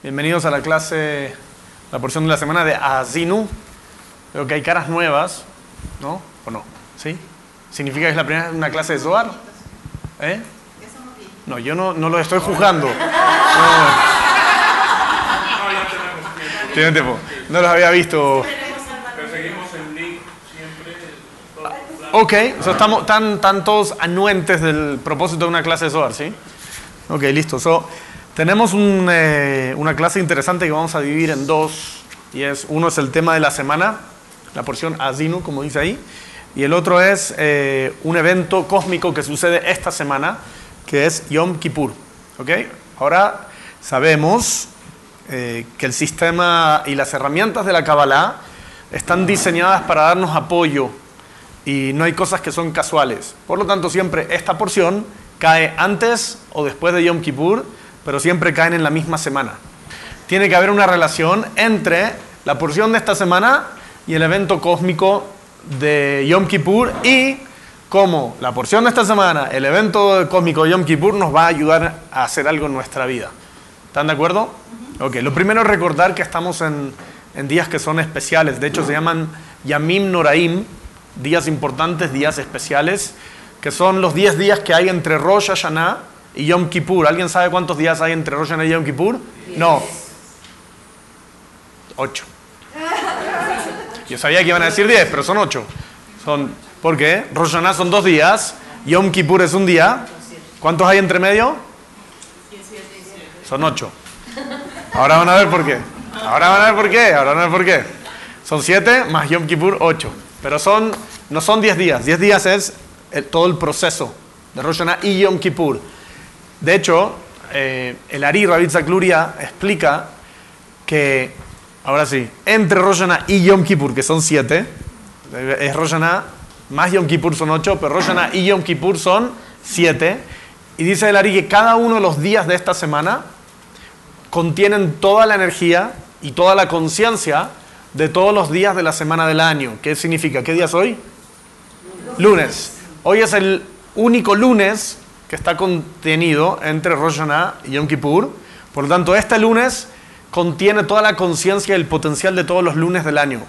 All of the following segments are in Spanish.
Bienvenidos a la clase, la porción de la semana de Azinu. Veo que hay caras nuevas, ¿no? ¿O no? ¿Sí? ¿Significa que es la primera una clase de Zohar? ¿Eh? No, yo no, no lo estoy juzgando. No, tiempo. No los había visto. Ok, o sea, estamos tan, tan todos anuentes del propósito de una clase de Zohar, ¿sí? Ok, listo. So, tenemos un, eh, una clase interesante que vamos a dividir en dos. Y es, uno es el tema de la semana, la porción Azinu, como dice ahí. Y el otro es eh, un evento cósmico que sucede esta semana, que es Yom Kippur. ¿Ok? Ahora sabemos eh, que el sistema y las herramientas de la Kabbalah están diseñadas para darnos apoyo y no hay cosas que son casuales. Por lo tanto, siempre esta porción cae antes o después de Yom Kippur, pero siempre caen en la misma semana. Tiene que haber una relación entre la porción de esta semana y el evento cósmico de Yom Kippur y cómo la porción de esta semana, el evento cósmico de Yom Kippur nos va a ayudar a hacer algo en nuestra vida. ¿Están de acuerdo? Ok, lo primero es recordar que estamos en, en días que son especiales, de hecho se llaman Yamim Noraim, días importantes, días especiales, que son los 10 días que hay entre Rosh Hashanah y Yom Kippur. ¿Alguien sabe cuántos días hay entre Rosh Hashanah y Yom Kippur? No. 8. Yo sabía que iban a decir 10, pero son 8. Son, ¿Por qué? Rosh Hashanah son dos días, Yom Kippur es un día. ¿Cuántos hay entre medio? Son 8. Ahora van a ver por qué. Ahora van a ver por qué. Ahora van a ver por qué. Son 7 más Yom Kippur 8. Pero son, no son 10 días. 10 días es el- todo el proceso de Rosh Hashanah y Yom Kippur. De hecho, eh, el Ari Rabbi Zakluria explica que, ahora sí, entre Rosh Hashanah y Yom Kippur, que son 7, es Rosh Hashanah más Yom Kippur son 8, pero Rosh y Yom Kippur son 7. Y dice el Ari que cada uno de los días de esta semana contienen toda la energía y toda la conciencia de todos los días de la semana del año. ¿Qué significa? ¿Qué día es hoy? Lunes. Hoy es el único lunes que está contenido entre Rosh Hashanah y Yom Kippur. Por lo tanto, este lunes contiene toda la conciencia y el potencial de todos los lunes del año.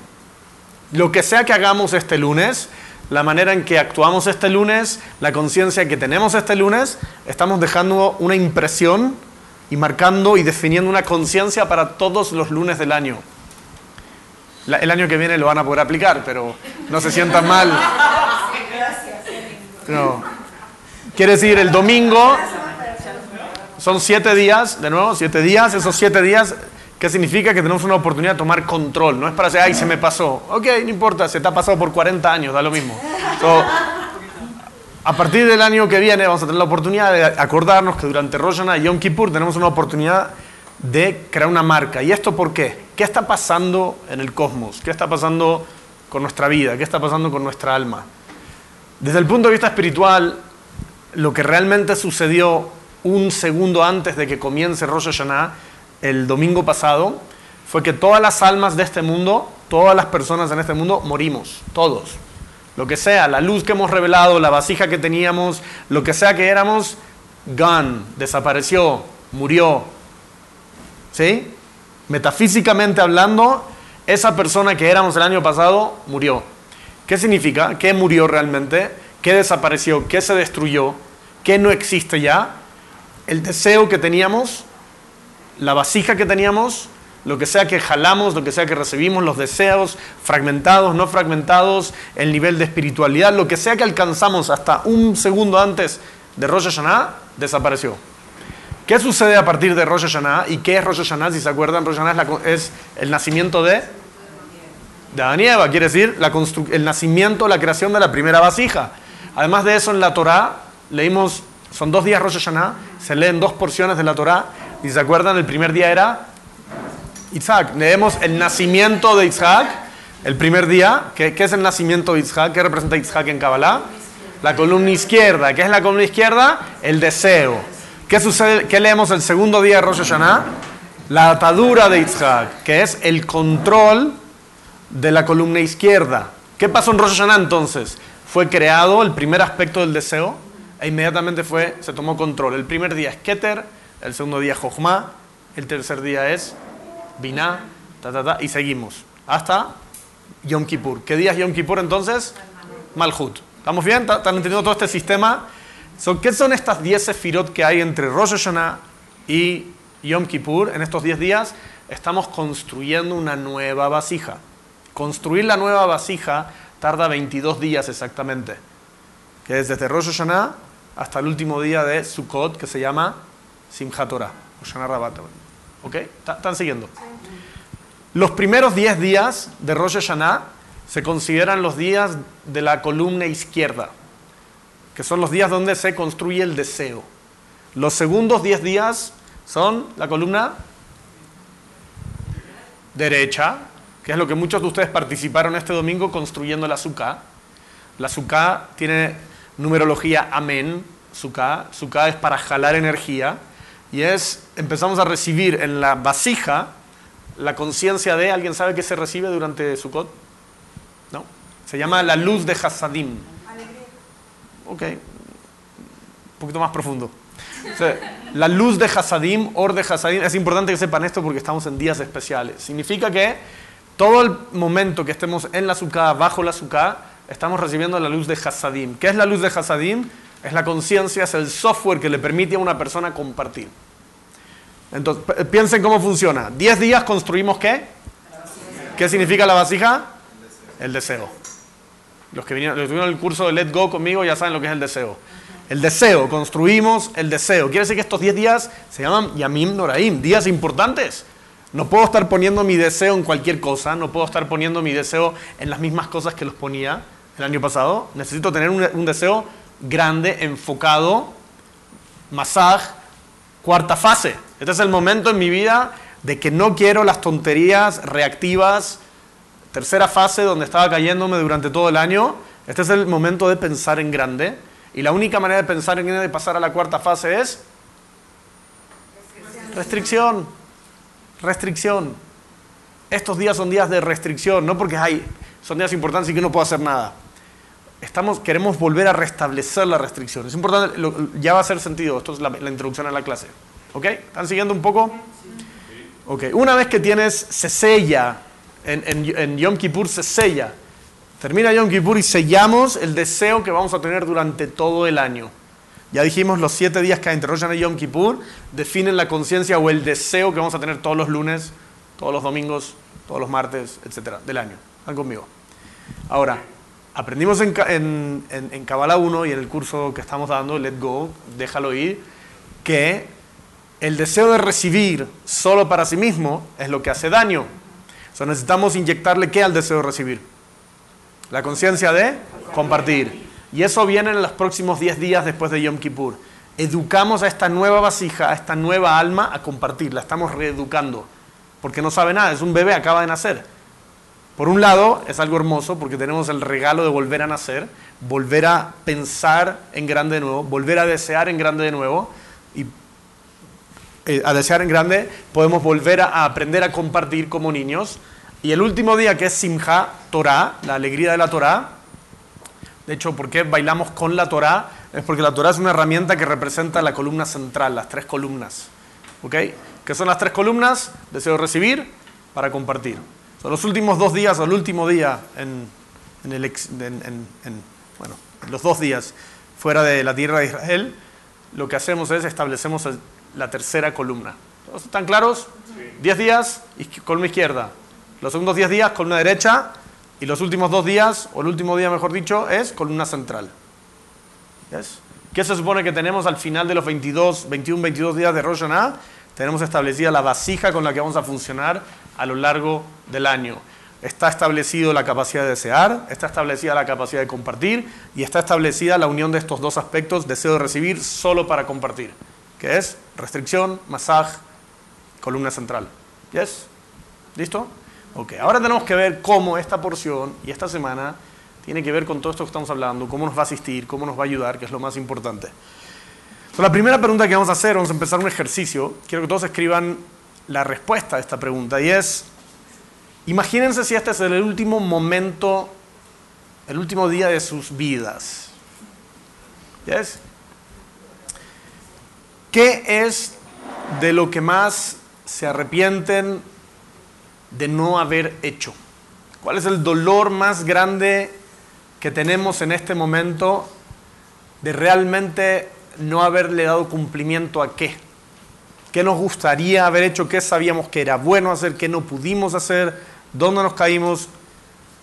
Lo que sea que hagamos este lunes, la manera en que actuamos este lunes, la conciencia que tenemos este lunes, estamos dejando una impresión y marcando y definiendo una conciencia para todos los lunes del año. La- el año que viene lo van a poder aplicar, pero no se sientan mal. No. Quiere decir, el domingo son siete días, de nuevo, siete días, esos siete días, ¿qué significa? Que tenemos una oportunidad de tomar control. No es para decir, ay, se me pasó. Ok, no importa, se te ha pasado por 40 años, da lo mismo. So, a partir del año que viene vamos a tener la oportunidad de acordarnos que durante Rosh Hashanah y Yom Kippur tenemos una oportunidad de crear una marca. ¿Y esto por qué? ¿Qué está pasando en el cosmos? ¿Qué está pasando con nuestra vida? ¿Qué está pasando con nuestra alma? Desde el punto de vista espiritual, lo que realmente sucedió un segundo antes de que comience Rosh Hashanah, el domingo pasado, fue que todas las almas de este mundo, todas las personas en este mundo, morimos, todos. Lo que sea, la luz que hemos revelado, la vasija que teníamos, lo que sea que éramos, gone, desapareció, murió. ¿Sí? Metafísicamente hablando, esa persona que éramos el año pasado murió. ¿Qué significa? ¿Qué murió realmente? ¿Qué desapareció? ¿Qué se destruyó? ¿Qué no existe ya? El deseo que teníamos, la vasija que teníamos, lo que sea que jalamos, lo que sea que recibimos, los deseos fragmentados, no fragmentados, el nivel de espiritualidad, lo que sea que alcanzamos hasta un segundo antes de Rosh Hashanah, desapareció. ¿Qué sucede a partir de Rosh Hashanah? ¿Y qué es Rosh Hashanah? Si se acuerdan, Rosh Hashanah es, la es el nacimiento de, de Adán quiere decir la el nacimiento, la creación de la primera vasija. Además de eso, en la Torá leímos, son dos días Rosh Hashanah, se leen dos porciones de la Torá, y se acuerdan, el primer día era Isaac. Leemos el nacimiento de Isaac, el primer día. ¿Qué, qué es el nacimiento de Isaac? ¿Qué representa Isaac en Kabbalah? La columna izquierda. ¿Qué es la columna izquierda? El deseo. ¿Qué sucede? ¿Qué leemos el segundo día de Rosh Hashanah? La atadura de Isaac, que es el control de la columna izquierda. ¿Qué pasó en Rosh Hashanah entonces? Fue creado el primer aspecto del deseo e inmediatamente fue, se tomó control. El primer día es Keter, el segundo día es Jochma, el tercer día es Binah, ta, ta, ta, y seguimos hasta Yom Kippur. ¿Qué día es Yom Kippur entonces? Malhut. ¿Estamos bien? ¿Están entendiendo todo este sistema? ¿Qué son estas 10 sefirot que hay entre Rosh Hashanah y Yom Kippur? En estos 10 días estamos construyendo una nueva vasija. Construir la nueva vasija tarda 22 días exactamente, que es desde Rosh Hashanah hasta el último día de Sukkot, que se llama Simchat Torah, o Rabat. ¿Ok? ¿Están siguiendo? Los primeros 10 días de Rosh Hashanah se consideran los días de la columna izquierda, que son los días donde se construye el deseo. Los segundos 10 días son la columna derecha, que es lo que muchos de ustedes participaron este domingo construyendo la azúcar. La azúcar tiene numerología amén, suká. Suká es para jalar energía y es, empezamos a recibir en la vasija la conciencia de, ¿alguien sabe qué se recibe durante Sukkot? ¿No? Se llama la luz de Hasadim. Ok, un poquito más profundo. la luz de Hasadim, or de Hasadim, es importante que sepan esto porque estamos en días especiales. Significa que todo el momento que estemos en la Sukkah, bajo la Sukkah, estamos recibiendo la luz de Hasadim. ¿Qué es la luz de Hasadim? Es la conciencia, es el software que le permite a una persona compartir. Entonces, piensen cómo funciona. Diez días construimos qué? ¿Qué significa la vasija? El deseo. Los que vinieron, los el curso de Let Go conmigo ya saben lo que es el deseo. El deseo, construimos el deseo. Quiere decir que estos diez días se llaman Yamim Noraim, días importantes. No puedo estar poniendo mi deseo en cualquier cosa, no puedo estar poniendo mi deseo en las mismas cosas que los ponía el año pasado. Necesito tener un, un deseo grande, enfocado, masaj, cuarta fase. Este es el momento en mi vida de que no quiero las tonterías reactivas. Tercera fase donde estaba cayéndome durante todo el año. Este es el momento de pensar en grande. Y la única manera de pensar en grande y pasar a la cuarta fase es restricción. Restricción. Estos días son días de restricción, no porque hay, son días importantes y que no puedo hacer nada. Estamos, queremos volver a restablecer la restricción. Es importante, ya va a hacer sentido, esto es la introducción a la clase. ¿Ok? ¿Están siguiendo un poco? Ok, una vez que tienes, se sella, en, Yom Kippur se sella. Termina Yom Kippur y sellamos el deseo que vamos a tener durante todo el año. Ya dijimos, los siete días que entre Rosh y Yom Kippur definen la conciencia o el deseo que vamos a tener todos los lunes, todos los domingos, todos los martes, etcétera, del año. ¿Están conmigo? Ahora, aprendimos en, en, en Kabbalah 1 y en el curso que estamos dando, Let Go, déjalo ir, que el deseo de recibir solo para sí mismo es lo que hace daño. So, necesitamos inyectarle qué al deseo de recibir? La conciencia de compartir. Y eso viene en los próximos 10 días después de Yom Kippur. Educamos a esta nueva vasija, a esta nueva alma a compartir. La estamos reeducando. Porque no sabe nada, es un bebé, acaba de nacer. Por un lado, es algo hermoso porque tenemos el regalo de volver a nacer, volver a pensar en grande de nuevo, volver a desear en grande de nuevo. Y eh, a desear en grande, podemos volver a, aprender a compartir como niños. Y el último día, que es Simha Torah, la alegría de la Torah, de hecho, ¿por qué bailamos con la Torah? Es porque la Torah es una herramienta que representa la columna central, las tres columnas. ¿Ok? ¿Qué son las tres columnas? Deseo recibir para compartir. Son los últimos dos días, o el último día, en, el, bueno, los dos días fuera de la tierra de Israel, lo que hacemos es establecemos la tercera columna. ¿Están claros? Diez días, columna izquierda. Los segundos diez días, columna derecha. Y los últimos dos días, o el último día mejor dicho, es columna central. ¿Qué se supone que tenemos al final de los 22, 21, 22 días de Rosh Tenemos establecida la vasija con la que vamos a funcionar a lo largo del año. Está establecido la capacidad de desear, está establecida la capacidad de compartir y está establecida la unión de estos dos aspectos, deseo de recibir solo para compartir que es restricción, masaje, columna central. ¿Yes? ¿Listo? Ok, ahora tenemos que ver cómo esta porción y esta semana tiene que ver con todo esto que estamos hablando, cómo nos va a asistir, cómo nos va a ayudar, que es lo más importante. la primera pregunta que vamos a hacer, vamos a empezar un ejercicio. Quiero que todos escriban la respuesta a esta pregunta y es, imagínense si este es el último momento, el último día de sus vidas. ¿Qué es de lo que más se arrepienten de no haber hecho? ¿Cuál es el dolor más grande que tenemos en este momento de realmente no haberle dado cumplimiento a qué? ¿Qué nos gustaría haber hecho? ¿Qué sabíamos que era bueno hacer? ¿Qué no pudimos hacer? ¿Dónde nos caímos?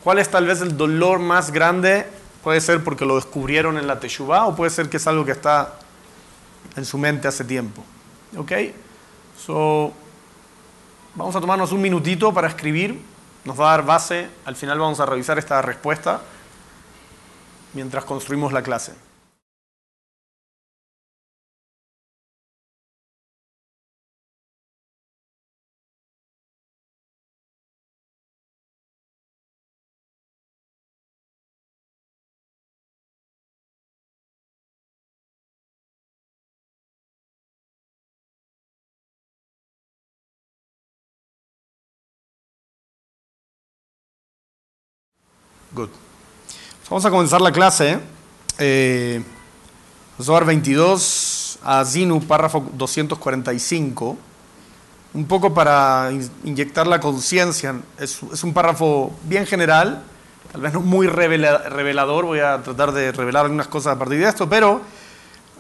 ¿Cuál es tal vez el dolor más grande? Puede ser porque lo descubrieron en la Teshuvah o puede ser que es algo que está en su mente hace tiempo. ¿Ok? So, vamos a tomarnos un minutito para escribir. Nos va a dar base. Al final vamos a revisar esta respuesta mientras construimos la clase. Good. Vamos a comenzar la clase. Eh, Zohar 22, a Zinu, párrafo 245. Un poco para inyectar la conciencia. Es, un párrafo bien general, tal vez no muy revelador. Voy a tratar de revelar algunas cosas a partir de esto, pero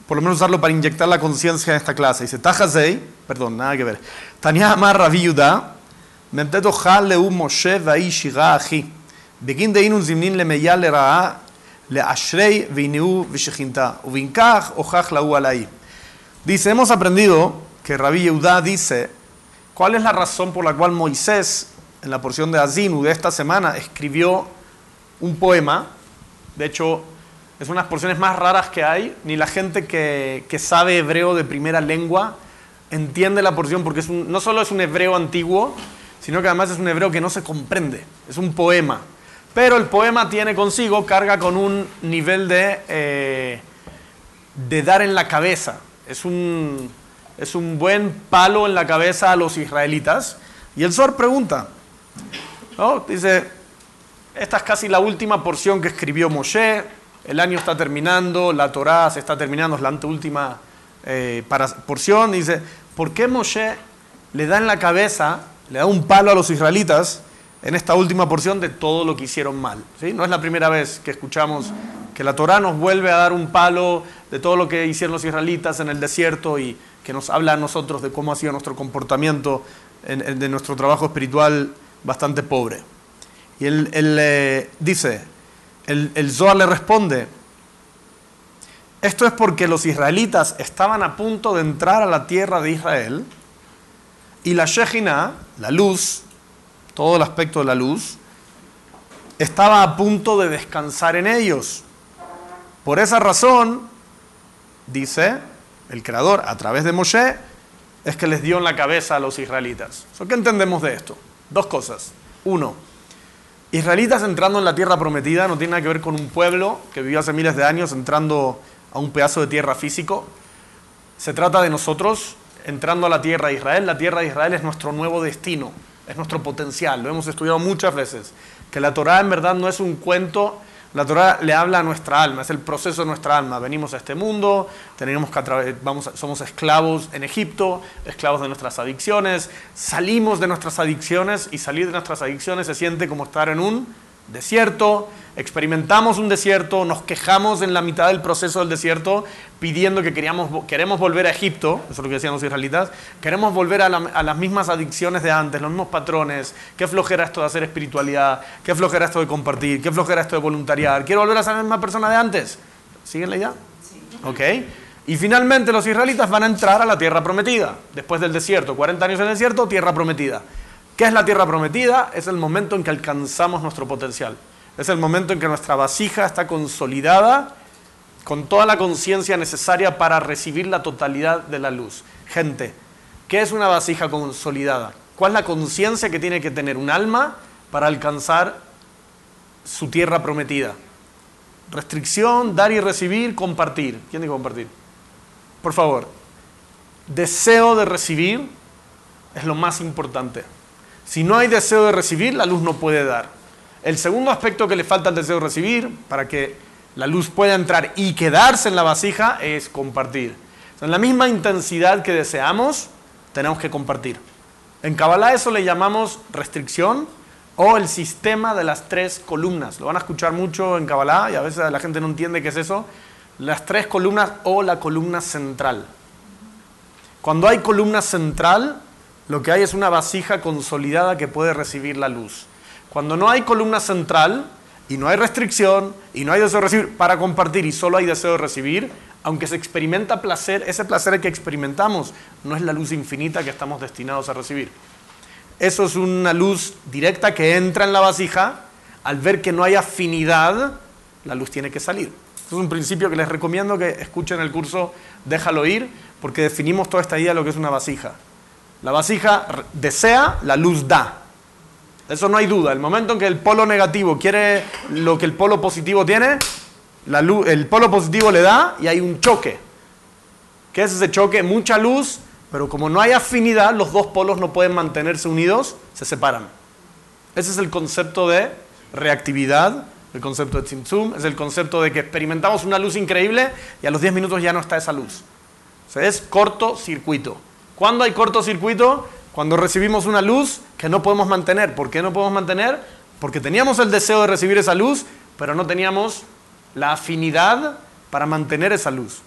por lo menos usarlo para inyectar la conciencia en esta clase. Dice, Tajazei, perdón, nada que ver. Tania Amar Rabiuda, Menteto Leu Moshe Vai Shiga Aji. בגין דהיינו זמנין למיה לרעה, לאשרי veineu vishechinta, ubinkach ojach la alai. Dice, hemos aprendido que Rabbi Yehuda dice, ¿cuál es la razón por la cual Moisés, en la porción de Azinu de esta semana, escribió un poema? De hecho, es una de las porciones más raras que hay. Ni la gente que, que sabe hebreo de primera lengua entiende la porción porque es un, no solo es un hebreo antiguo, sino que además es un hebreo que no se comprende. Es un poema. pero el poema tiene consigo, carga con un nivel de, eh, de dar en la cabeza. Es un, es un buen palo en la cabeza a los israelitas. Y el Sor pregunta, dice, esta es casi la última porción que escribió Moshe, el año está terminando, la Torá se está terminando, es la anteúltima eh, porción. Dice, ¿por qué Moshe le da en la cabeza, le da un palo a los israelitas en esta última porción de todo lo que hicieron mal. ¿sí? No es la primera vez que escuchamos que la Torá nos vuelve a dar un palo de todo lo que hicieron los israelitas en el desierto y que nos habla a nosotros de cómo ha sido nuestro comportamiento de nuestro trabajo espiritual bastante pobre. Y él, eh, dice, el, el Zohar le responde, esto es porque los israelitas estaban a punto de entrar a la tierra de Israel y la Shejina, la luz, todo el aspecto de la luz, estaba a punto de descansar en ellos. Por esa razón, dice el Creador a través de Moshe, es que les dio en la cabeza a los israelitas. ¿Qué entendemos de esto? Dos cosas. Uno, israelitas entrando en la tierra prometida no tiene nada que ver con un pueblo que vivió hace miles de años entrando a un pedazo de tierra físico. Se trata de nosotros entrando a la tierra de Israel. La tierra de Israel es nuestro nuevo destino es nuestro potencial, lo hemos estudiado muchas veces, que la Torah en verdad no es un cuento, la Torah le habla a nuestra alma, es el proceso de nuestra alma. Venimos a este mundo, tenemos que somos esclavos en Egipto, esclavos de nuestras adicciones, salimos de nuestras adicciones y salir de nuestras adicciones se siente como estar en un desierto, experimentamos un desierto, nos quejamos en la mitad del proceso del desierto pidiendo que queríamos, queremos volver a Egipto, eso es lo que decían los israelitas, queremos volver a, las mismas adicciones de antes, los mismos patrones, qué flojera esto de hacer espiritualidad, qué flojera esto de compartir, qué flojera esto de voluntariar, quiero volver a ser la misma persona de antes. ¿Siguen la idea? Sí. Ok. Y finalmente los israelitas van a entrar a la tierra prometida, después del desierto, 40 años en el desierto, tierra prometida. ¿Qué es la tierra prometida? Es el momento en que alcanzamos nuestro potencial. Es el momento en que nuestra vasija está consolidada con toda la conciencia necesaria para recibir la totalidad de la luz. Gente, ¿qué es una vasija consolidada? ¿Cuál es la conciencia que tiene que tener un alma para alcanzar su tierra prometida? Restricción, dar y recibir, compartir. ¿Quién dice compartir? Por favor, deseo de recibir es lo más importante. Si no hay deseo de recibir, la luz no puede dar. El segundo aspecto que le falta al deseo de recibir, para que la luz pueda entrar y quedarse en la vasija, es compartir. En la misma intensidad que deseamos, tenemos que compartir. En Kabbalah eso le llamamos restricción o el sistema de las tres columnas. Lo van a escuchar mucho en Kabbalah y a veces la gente no entiende qué es eso. Las tres columnas o la columna central. Cuando hay columna central, lo que hay es una vasija consolidada que puede recibir la luz. Cuando no hay columna central y no hay restricción y no hay deseo de recibir para compartir y solo hay deseo de recibir, aunque se experimenta placer, ese placer que experimentamos no es la luz infinita que estamos destinados a recibir. Eso es una luz directa que entra en la vasija. Al ver que no hay afinidad, la luz tiene que salir. es un principio que les recomiendo que escuchen el curso Déjalo ir, porque definimos toda esta idea de lo que es una vasija. La vasija desea, la luz da. Eso no hay duda. El momento en que el polo negativo quiere lo que el polo positivo tiene, la luz, el polo positivo le da y hay un choque. ¿Qué es ese choque? Mucha luz, pero como no hay afinidad, los dos polos no pueden mantenerse unidos, se separan. Ese es el concepto de reactividad, el concepto de Tzimtzum, es el concepto de que experimentamos una luz increíble y a los 10 minutos ya no está esa luz. O sea, es cortocircuito. ¿Cuándo hay cortocircuito? Cuando recibimos una luz que no podemos mantener. ¿Por qué no podemos mantener? Porque teníamos el deseo de recibir esa luz, pero no teníamos la afinidad para mantener esa luz.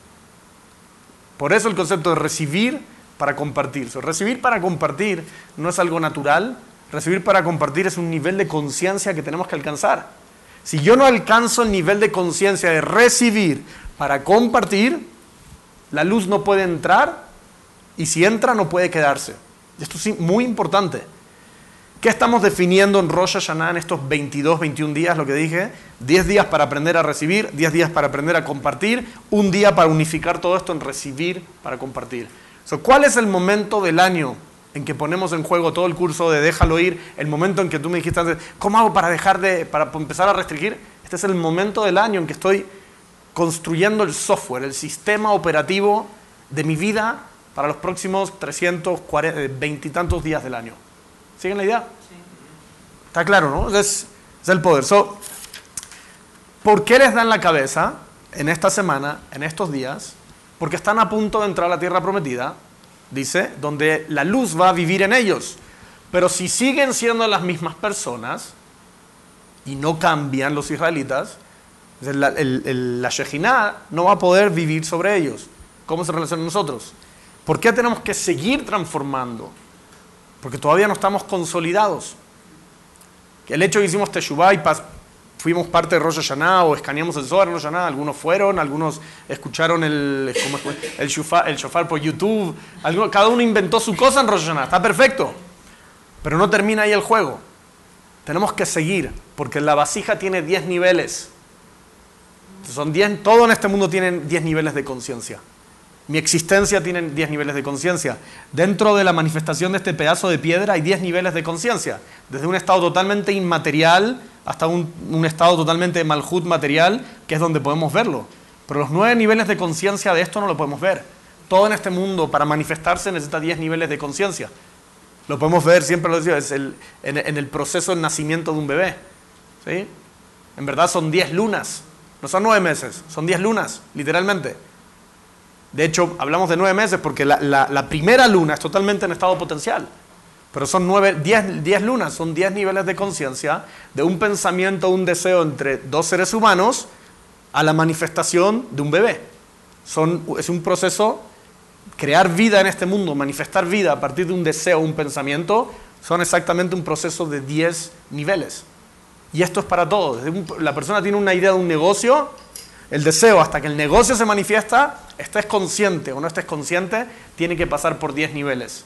Por eso el concepto de recibir para compartir. recibir para compartir no es algo natural. Recibir para compartir es un nivel de conciencia que tenemos que alcanzar. Si yo no alcanzo el nivel de conciencia de recibir para compartir, la luz no puede entrar y si entra no puede quedarse. Esto es muy importante. ¿Qué estamos definiendo en Rosh Hashanah en estos 22, 21 días? Lo que dije, 10 días para aprender a recibir, 10 días para aprender a compartir, un día para unificar todo esto en recibir para compartir. ¿Cuál es el momento del año en que ponemos en juego todo el curso de déjalo ir? El momento en que tú me dijiste antes, ¿cómo hago para dejar de, para empezar a restringir? Este es el momento del año en que estoy construyendo el software, el sistema operativo de mi vida para los próximos 320 y tantos días del año. ¿Siguen la idea? Sí. Está claro, ¿no? Es, es el poder. ¿Por qué les dan la cabeza en esta semana, en estos días? Porque están a punto de entrar a la tierra prometida, dice, donde la luz va a vivir en ellos. Pero si siguen siendo las mismas personas y no cambian los israelitas, la, la Shejinah no va a poder vivir sobre ellos. ¿Cómo se relaciona nosotros? ¿Por qué tenemos que seguir transformando? porque todavía no estamos consolidados. El hecho de que hicimos Teshuvah y fuimos parte de Rosh Hashanah o escaneamos el Zohar en Rosh Hashanah, algunos fueron, algunos escucharon el, el, shofar, por YouTube, cada uno inventó su cosa en Rosh Hashanah, está perfecto, pero no termina ahí el juego. Tenemos que seguir, porque la vasija tiene 10 niveles. Son 10, todo en este mundo tiene 10 niveles de conciencia. Mi existencia tiene 10 niveles de conciencia. Dentro de la manifestación de este pedazo de piedra hay 10 niveles de conciencia. Desde un estado totalmente inmaterial hasta un, estado totalmente malhut material, que es donde podemos verlo. Pero los 9 niveles de conciencia de esto no lo podemos ver. Todo en este mundo para manifestarse necesita 10 niveles de conciencia. Lo podemos ver, siempre lo decía, es el, en, el proceso del nacimiento de un bebé. ¿sí? En verdad son 10 lunas. No son 9 meses, son 10 lunas, literalmente. De hecho, hablamos de nueve meses porque la, primera luna es totalmente en estado potencial. Pero son nueve, diez, lunas, son diez niveles de conciencia de un pensamiento, un deseo entre dos seres humanos a la manifestación de un bebé. Es un proceso, crear vida en este mundo, manifestar vida a partir de un deseo, un pensamiento, son exactamente un proceso de diez niveles. Y esto es para todos. La persona tiene una idea de un negocio, el deseo, hasta que el negocio se manifiesta, estés consciente o no estés consciente, tiene que pasar por 10 niveles.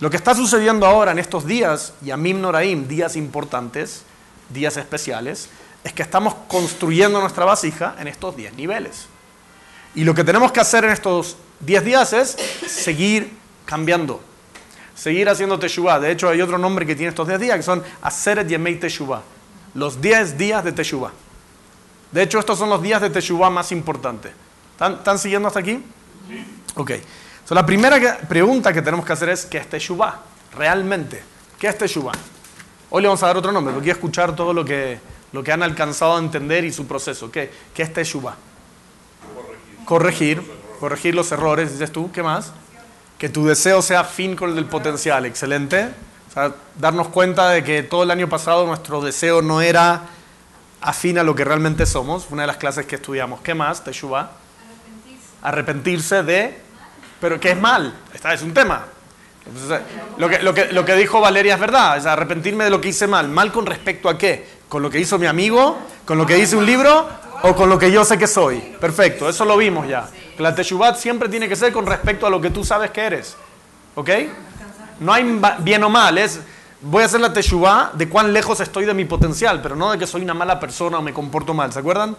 Lo que está sucediendo ahora en estos días, y Yamim Noraim, días importantes, días especiales, es que estamos construyendo nuestra vasija en estos 10 niveles. Y lo que tenemos que hacer en estos 10 días es seguir cambiando, seguir haciendo Teshuvah. De hecho, hay otro nombre que tiene estos 10 días que son Aseret Yemei Teshuvah, los 10 días de Teshuvah. De hecho, estos son los días de Teshuvah más importantes. ¿Están, siguiendo hasta aquí? Sí. Ok. la primera pregunta que tenemos que hacer es, ¿qué es Teshuvah? Realmente, ¿qué es Teshuvah? Hoy le vamos a dar otro nombre, porque quiero escuchar todo lo que, lo que han alcanzado a entender y su proceso. ¿Qué, qué es Teshuvah? Corregir. Corregir, los errores, dices tú. ¿Qué más? Que tu deseo sea fin con el del potencial. Excelente. O sea, darnos cuenta de que todo el año pasado nuestro deseo no era afín a lo que realmente somos. Una de las clases que estudiamos. ¿Qué más? Teshuvah. Arrepentirse. Arrepentirse de... Pero que es mal. Esta es un tema. lo, que, lo, que, lo que dijo Valeria es verdad. Es arrepentirme de lo que hice mal. ¿Mal con respecto a qué? ¿Con lo que hizo mi amigo? ¿Con lo que dice un libro? ¿O con lo que yo sé que soy? Perfecto. Eso lo vimos ya. La Teshuvah siempre tiene que ser con respecto a lo que tú sabes que eres. ¿Ok? No hay bien o mal, es voy a hacer la Teshuvah de cuán lejos estoy de mi potencial, pero no de que soy una mala persona o me comporto mal. ¿Se acuerdan?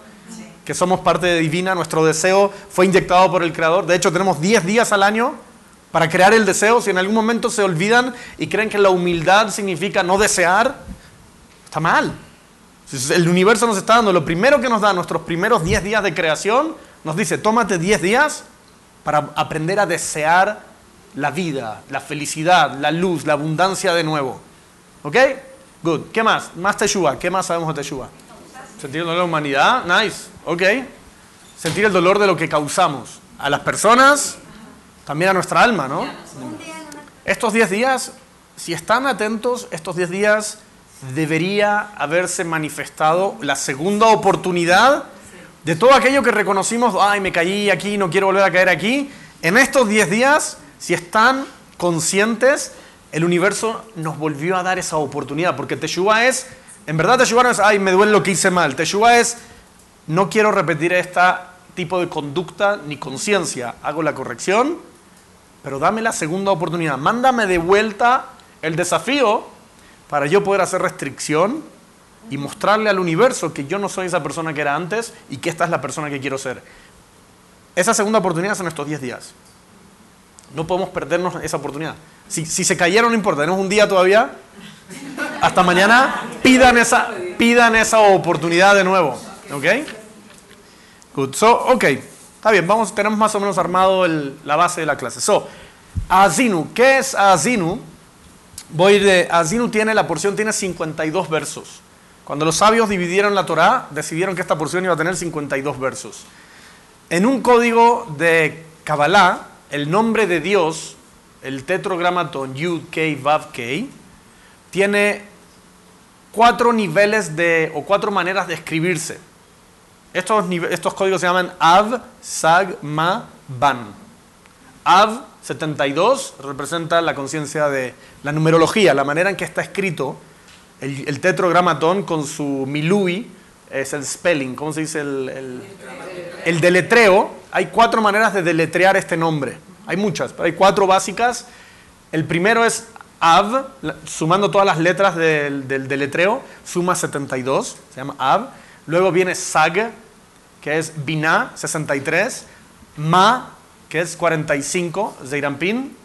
Que somos parte de divina, nuestro deseo fue inyectado por el Creador. De hecho, tenemos 10 días al año para crear el deseo. Si en algún momento se olvidan y creen que la humildad significa no desear, está mal. El universo nos está dando lo primero que nos da nuestros primeros 10 días de creación nos dice, tómate 10 días para aprender a desear la vida, la felicidad, la luz, la abundancia de nuevo. ¿Ok? Good. ¿Qué más? Más Teshuvah. ¿Qué más sabemos de Teshuvah? Sentir el dolor de la humanidad. Nice. ¿Ok? Sentir el dolor de lo que causamos. A las personas, también a nuestra alma, ¿no? Estos 10 días, si están atentos, estos 10 días debería haberse manifestado la segunda oportunidad de todo aquello que reconocimos, ay, me caí aquí, no quiero volver a caer aquí, en estos 10 días, si están conscientes, el universo nos volvió a dar esa oportunidad, porque Teshuvah es, en verdad Teshuvah no es, ay, me duele lo que hice mal, Teshuvah es, no quiero repetir este tipo de conducta ni conciencia, hago la corrección, pero dame la segunda oportunidad, mándame de vuelta el desafío para yo poder hacer restricción y mostrarle al universo que yo no soy esa persona que era antes y que esta es la persona que quiero ser. Esa segunda oportunidad son estos 10 días. No podemos perdernos esa oportunidad. Si, se cayeron, no importa, tenemos un día todavía. Hasta mañana, pidan esa, pidan esa oportunidad de nuevo. ¿Ok? Good. So, ok. Está bien, vamos, tenemos más o menos armado la base de la clase. So, Azinu. ¿Qué es Azinu? Voy de. Azinu tiene, la porción tiene 52 versos. Cuando los sabios dividieron la Torá, decidieron que esta porción iba a tener 52 versos. En un código de Kabbalah, el nombre de Dios, el tetrogramaton Yud Kei tiene cuatro niveles de, o cuatro maneras de escribirse. Estos, estos códigos se llaman Av, Sag, Ma, Ban. Av 72 representa la conciencia de la numerología, la manera en que está escrito el, tetrogramatón con su milui es el spelling, ¿cómo se dice? El, el, deletreo. Hay cuatro maneras de deletrear este nombre. Hay muchas, pero hay cuatro básicas. El primero es Av, sumando todas las letras del, del deletreo, suma 72, se llama Av. Luego viene Sag, que es Binah, 63. Ma, que es 45, Zeirampin.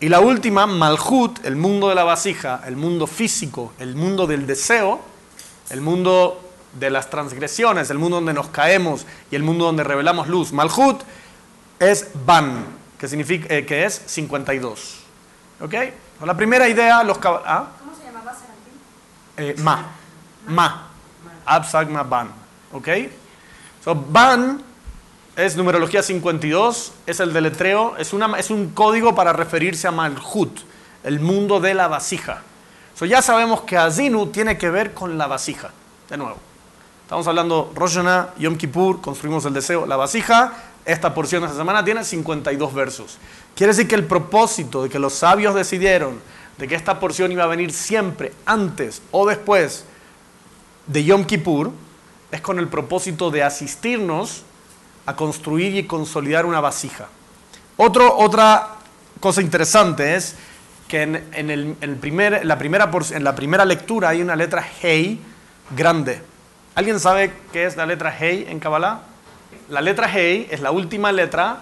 Y la última, Malhut, el mundo de la vasija, el mundo físico, el mundo del deseo, el mundo de las transgresiones, el mundo donde nos caemos y el mundo donde revelamos luz. Malhut es Ban, que, significa, eh, que es 52. ¿Ok? La primera idea, los ¿ah? ¿Cómo se llamaba eh, Ma. Ma. Absagma Ban. ¿Ok? So, Ban es numerología 52, es el deletreo, es, una, es un código para referirse a Malhut, el mundo de la vasija. So ya sabemos que Azinu tiene que ver con la vasija, de nuevo. Estamos hablando Rosh Yom Kippur, construimos el deseo, la vasija. Esta porción de esta semana tiene 52 versos. Quiere decir que el propósito de que los sabios decidieron de que esta porción iba a venir siempre antes o después de Yom Kippur es con el propósito de asistirnos a construir y consolidar una vasija. otra cosa interesante es que en, el, primer, la primera, en la primera lectura hay una letra Hei grande. ¿Alguien sabe qué es la letra Hei en Kabbalah? La letra Hei es la última letra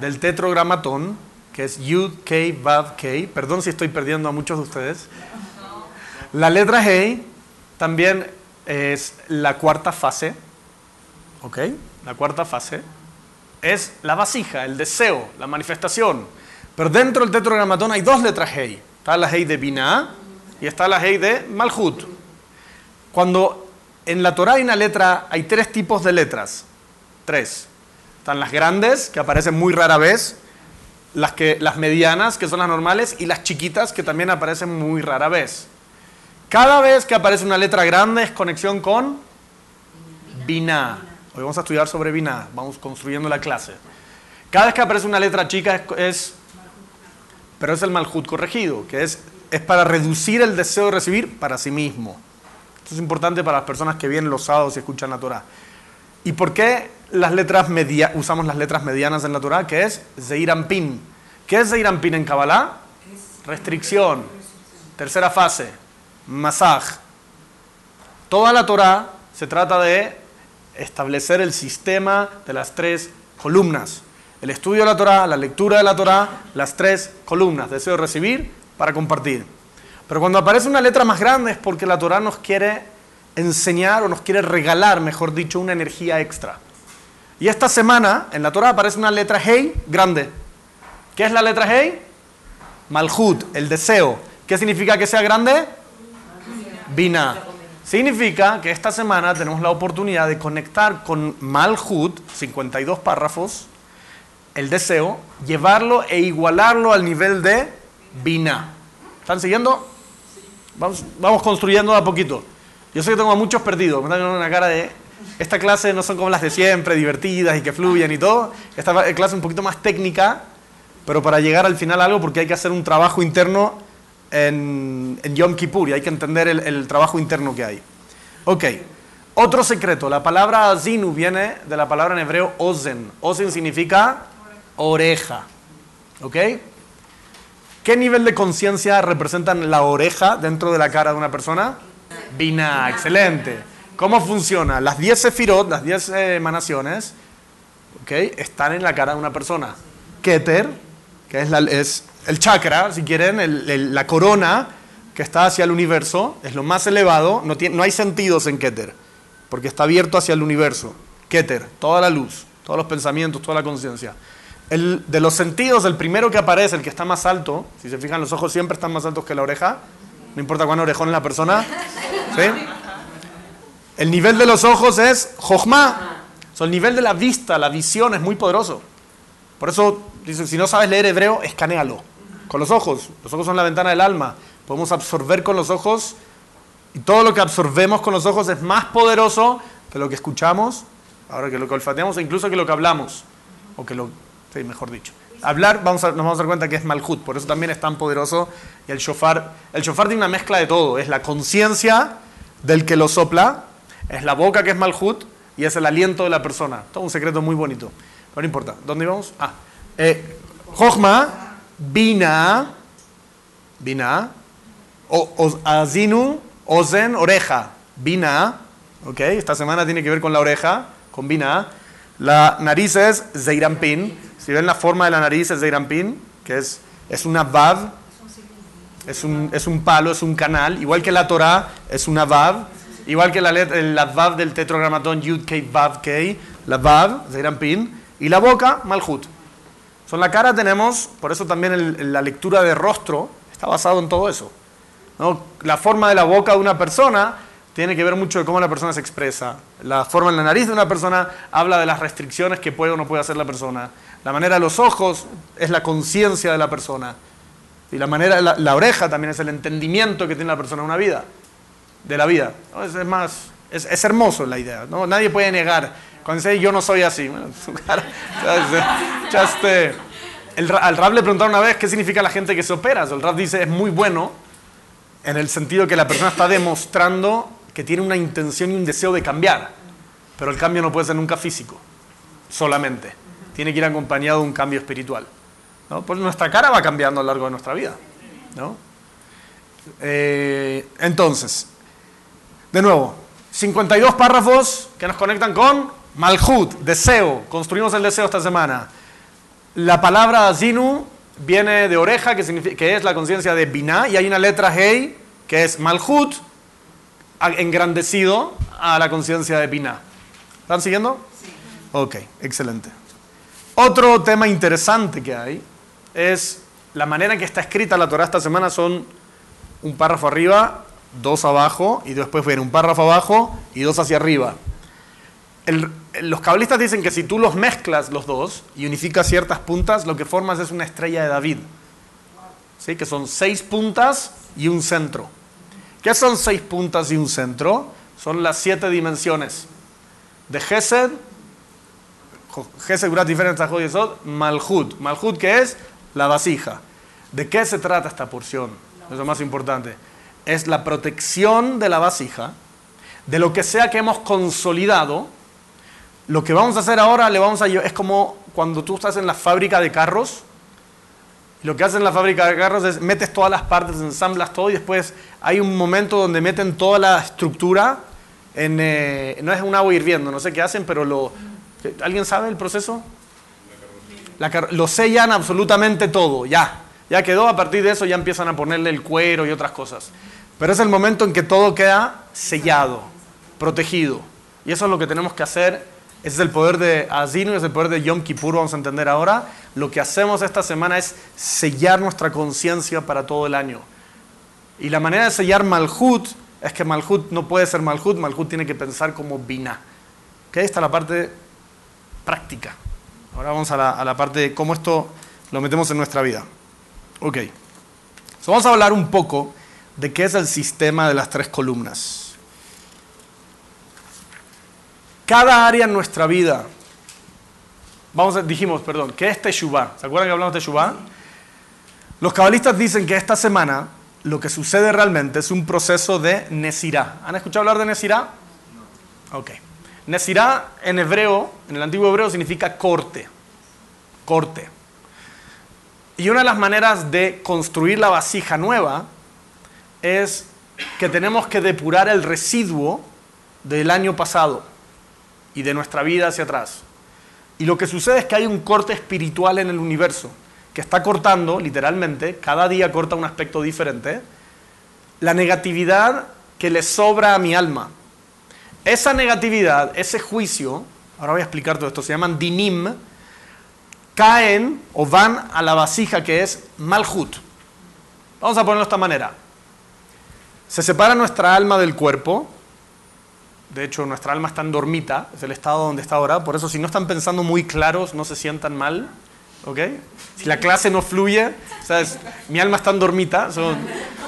del tetrogramatón, que es Yud, Kei, Vav, Kei. Perdón si estoy perdiendo a muchos de ustedes. La letra Hei también es la cuarta fase. ¿Ok? la cuarta fase, es la vasija, el deseo, la manifestación. Pero dentro del tetrogramatón hay dos letras Hei. Está la Hei de Binah y está la Hei de Malhut. Cuando en la Torah hay una letra, hay tres tipos de letras. Tres. Están las grandes, que aparecen muy rara vez. las, que, las medianas, que son las normales, y las chiquitas, que también aparecen muy rara vez. Cada vez que aparece una letra grande es conexión con Binah. Hoy vamos a estudiar sobre Binah, vamos construyendo la clase. Cada vez que aparece una letra chica es, es pero es el Malhut corregido, que es, es para reducir el deseo de recibir para sí mismo. Esto es importante para las personas que vienen los sábados y escuchan la Torah. ¿Y por qué las letras media, usamos las letras medianas en la Torah? Que es Zeirampin. ¿Qué es Zeirampin en Kabbalah? Restricción. Tercera fase. Masaj. Toda la Torah se trata de establecer el sistema de las tres columnas. El estudio de la Torah, la lectura de la Torah, las tres columnas. Deseo recibir para compartir. Pero cuando aparece una letra más grande es porque la Torah nos quiere enseñar o nos quiere regalar, mejor dicho, una energía extra. Y esta semana en la Torah aparece una letra Hey grande. ¿Qué es la letra Hey? Malhut, el deseo. ¿Qué significa que sea grande? Bina. Significa que esta semana tenemos la oportunidad de conectar con Malhut, 52 párrafos, el deseo, llevarlo e igualarlo al nivel de Bina. ¿Están siguiendo? Vamos, vamos construyendo a poquito. Yo sé que tengo a muchos perdidos, me están una cara de... Esta clase no son como las de siempre, divertidas y que fluyan y todo. Esta clase es un poquito más técnica, pero para llegar al final algo porque hay que hacer un trabajo interno en, Yom Kippur y hay que entender el, trabajo interno que hay. Ok, otro secreto, la palabra azinu viene de la palabra en hebreo ozen. Ozen significa oreja. ¿Ok? ¿Qué nivel de conciencia representan la oreja dentro de la cara de una persona? Bina, excelente. ¿Cómo funciona? Las 10 sefirot, las 10 eh, emanaciones, ¿okay? están en la cara de una persona. Keter, que es, es el chakra, si quieren, la corona que está hacia el universo, es lo más elevado, no, tiene, no hay sentidos en Keter, porque está abierto hacia el universo. Keter, toda la luz, todos los pensamientos, toda la conciencia. El, de los sentidos, el primero que aparece, el que está más alto, si se fijan, los ojos siempre están más altos que la oreja, no importa cuán orejón es la persona. ¿sí? El nivel de los ojos es Jochma. el nivel de la vista, la visión es muy poderoso. Por eso, dice, si no sabes leer hebreo, escanealo. Con los ojos. Los ojos son la ventana del alma. Podemos absorber con los ojos. Y todo lo que absorbemos con los ojos es más poderoso que lo que escuchamos, ahora que lo que olfateamos, e incluso que lo que hablamos. O que lo, sí, mejor dicho. Hablar, vamos nos vamos a dar cuenta que es malhut, por eso también es tan poderoso. Y el shofar, el shofar tiene una mezcla de todo. Es la conciencia del que lo sopla, es la boca que es malhut y es el aliento de la persona. Todo un secreto muy bonito. Pero no importa. ¿Dónde íbamos? Ah. Eh, Bina, Bina, o, Azinu, Ozen, oreja. Bina, ok, esta semana tiene que ver con la oreja, con Bina. La nariz es Zeirampin. Si ven la forma de la nariz es Zeirampin, que es, es una Vav, es un, es un palo, es un canal. Igual que la Torah es una Vav. Igual que la, la Vav del tetragramatón Yud K Vav K, la Vav, Zeirampin. Y la boca, Malhut. Son la cara tenemos, por eso también la lectura de rostro está basado en todo eso. ¿no? La forma de la boca de una persona tiene que ver mucho de cómo la persona se expresa. La forma en la nariz de una persona habla de las restricciones que puede o no puede hacer la persona. La manera de los ojos es la conciencia de la persona. Y la manera, la, la, oreja también es el entendimiento que tiene la persona de una vida, de la vida. Es, más, es, hermoso la idea. ¿no? Nadie puede negar. Cuando dice yo no soy así, el, al Rab le preguntaron una vez qué significa la gente que se opera. El Rab dice es muy bueno en el sentido que la persona está demostrando que tiene una intención y un deseo de cambiar, pero el cambio no puede ser nunca físico, solamente. Tiene que ir acompañado de un cambio espiritual. ¿no? Pues nuestra cara va cambiando a lo largo de nuestra vida. ¿no? Eh, entonces, de nuevo, 52 párrafos que nos conectan con Malhut, deseo. Construimos el deseo esta semana. La palabra Zinu viene de oreja, que, que es la conciencia de Binah, y hay una letra Hei, que es Malhut, engrandecido a la conciencia de Binah. ¿Están siguiendo? Sí. Ok, excelente. Otro tema interesante que hay es la manera en que está escrita la Torah esta semana son un párrafo arriba, dos abajo, y después viene un párrafo abajo y dos hacia arriba. El, los cabalistas dicen que si tú los mezclas los dos y unificas ciertas puntas, lo que formas es una estrella de David. ¿Sí? Que son seis puntas y un centro. ¿Qué son seis puntas y un centro? Son las siete dimensiones de Gesed, Gesed, Gurat, Diferencia, Yesod, Malhut. Malhut, que es la vasija. ¿De qué se trata esta porción? Es lo más importante. Es la protección de la vasija, de lo que sea que hemos consolidado. Lo que vamos a hacer ahora le vamos a es como cuando tú estás en la fábrica de carros. Lo que hacen en la fábrica de carros es metes todas las partes, ensamblas todo y después hay un momento donde meten toda la estructura en, eh, no es un agua hirviendo, no sé qué hacen, pero lo, ¿alguien sabe el proceso? lo sellan absolutamente todo, ya. Ya quedó, a partir de eso ya empiezan a ponerle el cuero y otras cosas. Pero es el momento en que todo queda sellado, protegido. Y eso es lo que tenemos que hacer. Ese es el poder de Azino, es el poder de Yom Kippur, vamos a entender ahora. Lo que hacemos esta semana es sellar nuestra conciencia para todo el año. Y la manera de sellar Malhut es que Malhut no puede ser Malhut, Malhut tiene que pensar como Bina. ¿Okay? Esta es la parte práctica. Ahora vamos a la, a la parte de cómo esto lo metemos en nuestra vida. Ok. vamos a hablar un poco de qué es el sistema de las tres columnas. Cada área en nuestra vida, vamos a, dijimos, perdón, ¿qué es Teshuvah? ¿Se acuerdan que hablamos de Teshuvah? Los cabalistas dicen que esta semana lo que sucede realmente es un proceso de Nesirá. ¿Han escuchado hablar de Nesirá? No. Ok. Nesirá en hebreo, en el antiguo hebreo, significa corte. Corte. Y una de las maneras de construir la vasija nueva es que tenemos que depurar el residuo del año pasado y de nuestra vida hacia atrás. Y lo que sucede es que hay un corte espiritual en el universo que está cortando, literalmente, cada día corta un aspecto diferente, la negatividad que le sobra a mi alma. Esa negatividad, ese juicio, ahora voy a explicar todo esto, se llaman dinim, caen o van a la vasija que es Malhut. Vamos a ponerlo de esta manera. Se separa nuestra alma del cuerpo. De hecho, nuestra alma está en dormita, es el estado donde está ahora. Por eso, si no están pensando muy claros, no se sientan mal. ¿Ok? Si la clase no fluye, ¿sabes? mi alma está en dormita.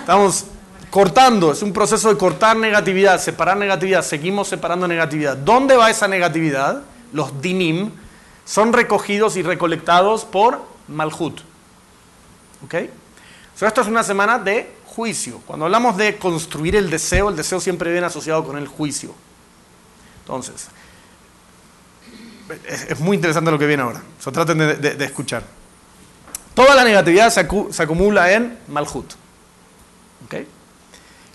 estamos cortando, es un proceso de cortar negatividad, separar negatividad. Seguimos separando negatividad. ¿Dónde va esa negatividad? Los dinim son recogidos y recolectados por Malhut. ¿Ok? esto es una semana de juicio. Cuando hablamos de construir el deseo, el deseo siempre viene asociado con el juicio. Entonces, es, muy interesante lo que viene ahora. So, traten de, escuchar. Toda la negatividad se, acumula en Malhut. ¿Ok?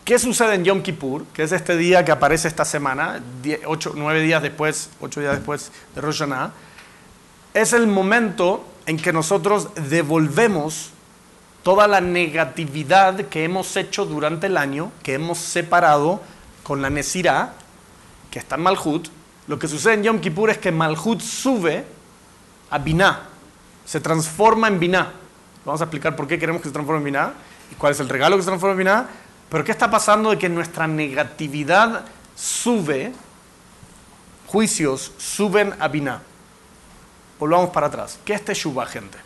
¿Qué sucede en Yom Kippur, que es este día que aparece esta semana, nueve días después, ocho días después de Rosh Hashanah? es el momento en que nosotros devolvemos toda la negatividad que hemos hecho durante el año, que hemos separado con la Nesirá, que está en Malhut. Lo que sucede en Yom Kippur es que Malhut sube a Binah, se transforma en Binah. Vamos a explicar por qué queremos que se transforme en Binah y cuál es el regalo que se transforma en Binah. Pero ¿qué está pasando de que nuestra negatividad sube, juicios suben a Binah? Volvamos para atrás. ¿Qué es Teshuvah, gente?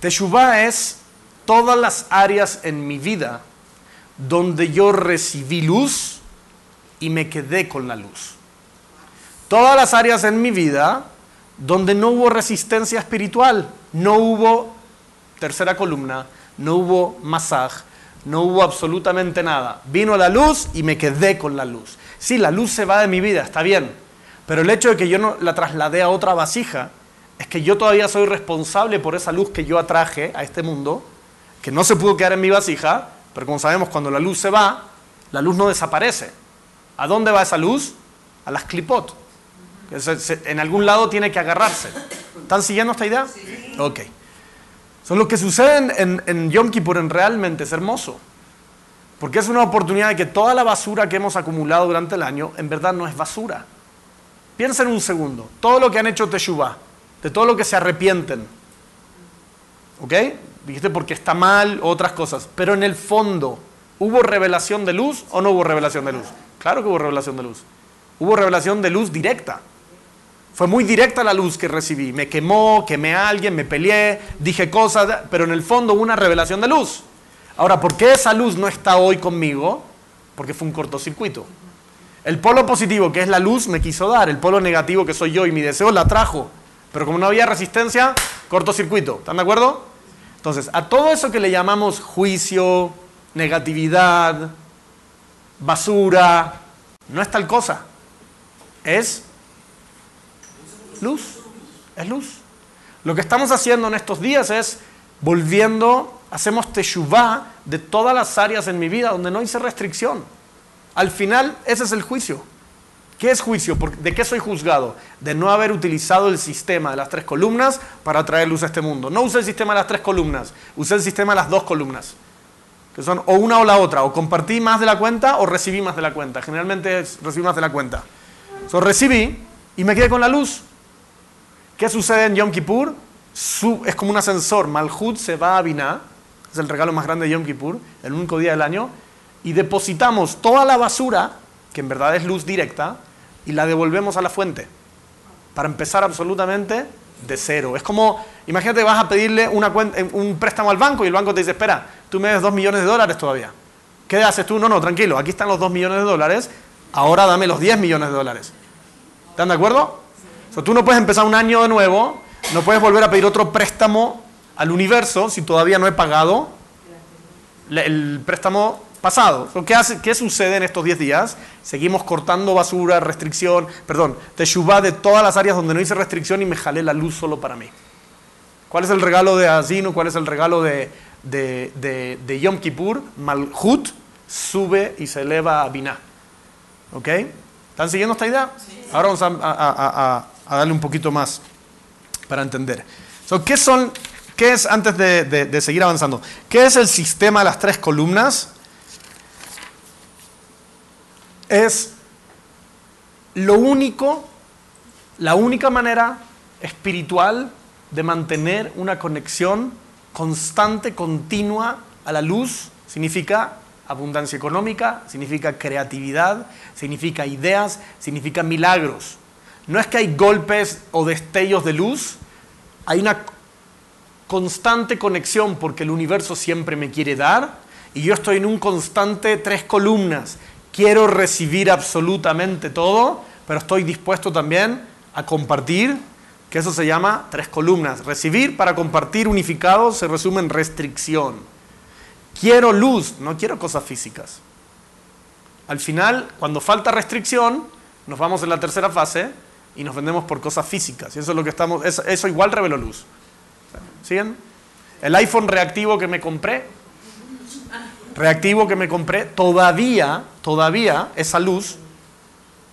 Teshuvah es todas las áreas en mi vida donde yo recibí luz y me quedé con la luz. Todas las áreas en mi vida donde no hubo resistencia espiritual, no hubo tercera columna, no hubo masaj, no hubo absolutamente nada. Vino la luz y me quedé con la luz. Sí, la luz se va de mi vida, está bien, pero el hecho de que yo no la trasladé a otra vasija es que yo todavía soy responsable por esa luz que yo atraje a este mundo, que no se pudo quedar en mi vasija, pero como sabemos, cuando la luz se va, la luz no desaparece. ¿A dónde va esa luz? A las clipot. En algún lado tiene que agarrarse. ¿Están siguiendo esta idea? Sí. Ok. Son lo que sucede en, en Yom Kippur en realmente es hermoso. Porque es una oportunidad de que toda la basura que hemos acumulado durante el año en verdad no es basura. Piensen un segundo. Todo lo que han hecho Teshuvah, de todo lo que se arrepienten. ¿Ok? Dijiste porque está mal, otras cosas. Pero en el fondo, ¿hubo revelación de luz o no hubo revelación de luz? Claro que hubo revelación de luz. Hubo revelación de luz directa. Fue muy directa la luz que recibí. Me quemó, quemé a alguien, me peleé, dije cosas, pero en el fondo una revelación de luz. Ahora, ¿por qué esa luz no está hoy conmigo? Porque fue un cortocircuito. El polo positivo, que es la luz, me quiso dar. El polo negativo, que soy yo y mi deseo, la trajo. Pero como no había resistencia, cortocircuito. ¿Están de acuerdo? Entonces, a todo eso que le llamamos juicio, negatividad, basura, no es tal cosa. Es luz. Es luz. Lo que estamos haciendo en estos días es volviendo, hacemos teshuvah de todas las áreas en mi vida donde no hice restricción. Al final, ese es el juicio. ¿Qué es juicio? ¿De qué soy juzgado? De no haber utilizado el sistema de las tres columnas para traer luz a este mundo. No usé el sistema de las tres columnas, usé el sistema de las dos columnas. Que son o una o la otra, o compartí más de la cuenta o recibí más de la cuenta. Generalmente es recibí más de la cuenta. So, recibí y me quedé con la luz. ¿Qué sucede en Yom Kippur? es como un ascensor. Malhut se va a Binah, es el regalo más grande de Yom Kippur, el único día del año, y depositamos toda la basura, que en verdad es luz directa, y la devolvemos a la fuente, para empezar absolutamente de cero. Es como, imagínate, vas a pedirle una un préstamo al banco y el banco te dice, espera, tú me des dos millones de dólares todavía. ¿Qué haces tú? No, no, tranquilo, aquí están los dos millones de dólares, ahora dame los diez millones de dólares. ¿Están de acuerdo? Tú no puedes empezar un año de nuevo, no puedes volver a pedir otro préstamo al universo si todavía no he pagado el préstamo pasado. ¿Qué, hace, ¿Qué sucede en estos 10 días? Seguimos cortando basura, restricción, perdón, teshuvah de todas las áreas donde no hice restricción y me jalé la luz solo para mí. ¿Cuál es el regalo de Azinu? ¿Cuál es el regalo de, de, Yom Kippur? Malhut sube y se eleva a Binah. ¿Ok? ¿Están siguiendo esta idea? Ahora vamos a, darle un poquito más para entender. ¿Qué son, qué es, antes de, de seguir avanzando, qué es el sistema de las tres columnas? es lo único, la única manera espiritual de mantener una conexión constante, continua a la luz. Significa abundancia económica, significa creatividad, significa ideas, significa milagros. No es que hay golpes o destellos de luz, hay una constante conexión porque el universo siempre me quiere dar y yo estoy en un constante tres columnas quiero recibir absolutamente todo, pero estoy dispuesto también a compartir, que eso se llama tres columnas. Recibir para compartir unificado se resume en restricción. Quiero luz, no quiero cosas físicas. Al final, cuando falta restricción, nos vamos en la tercera fase y nos vendemos por cosas físicas. Y eso es lo que estamos, eso, eso igual reveló luz. ¿Siguen? El iPhone reactivo que me compré, reactivo que me compré, todavía, todavía esa luz,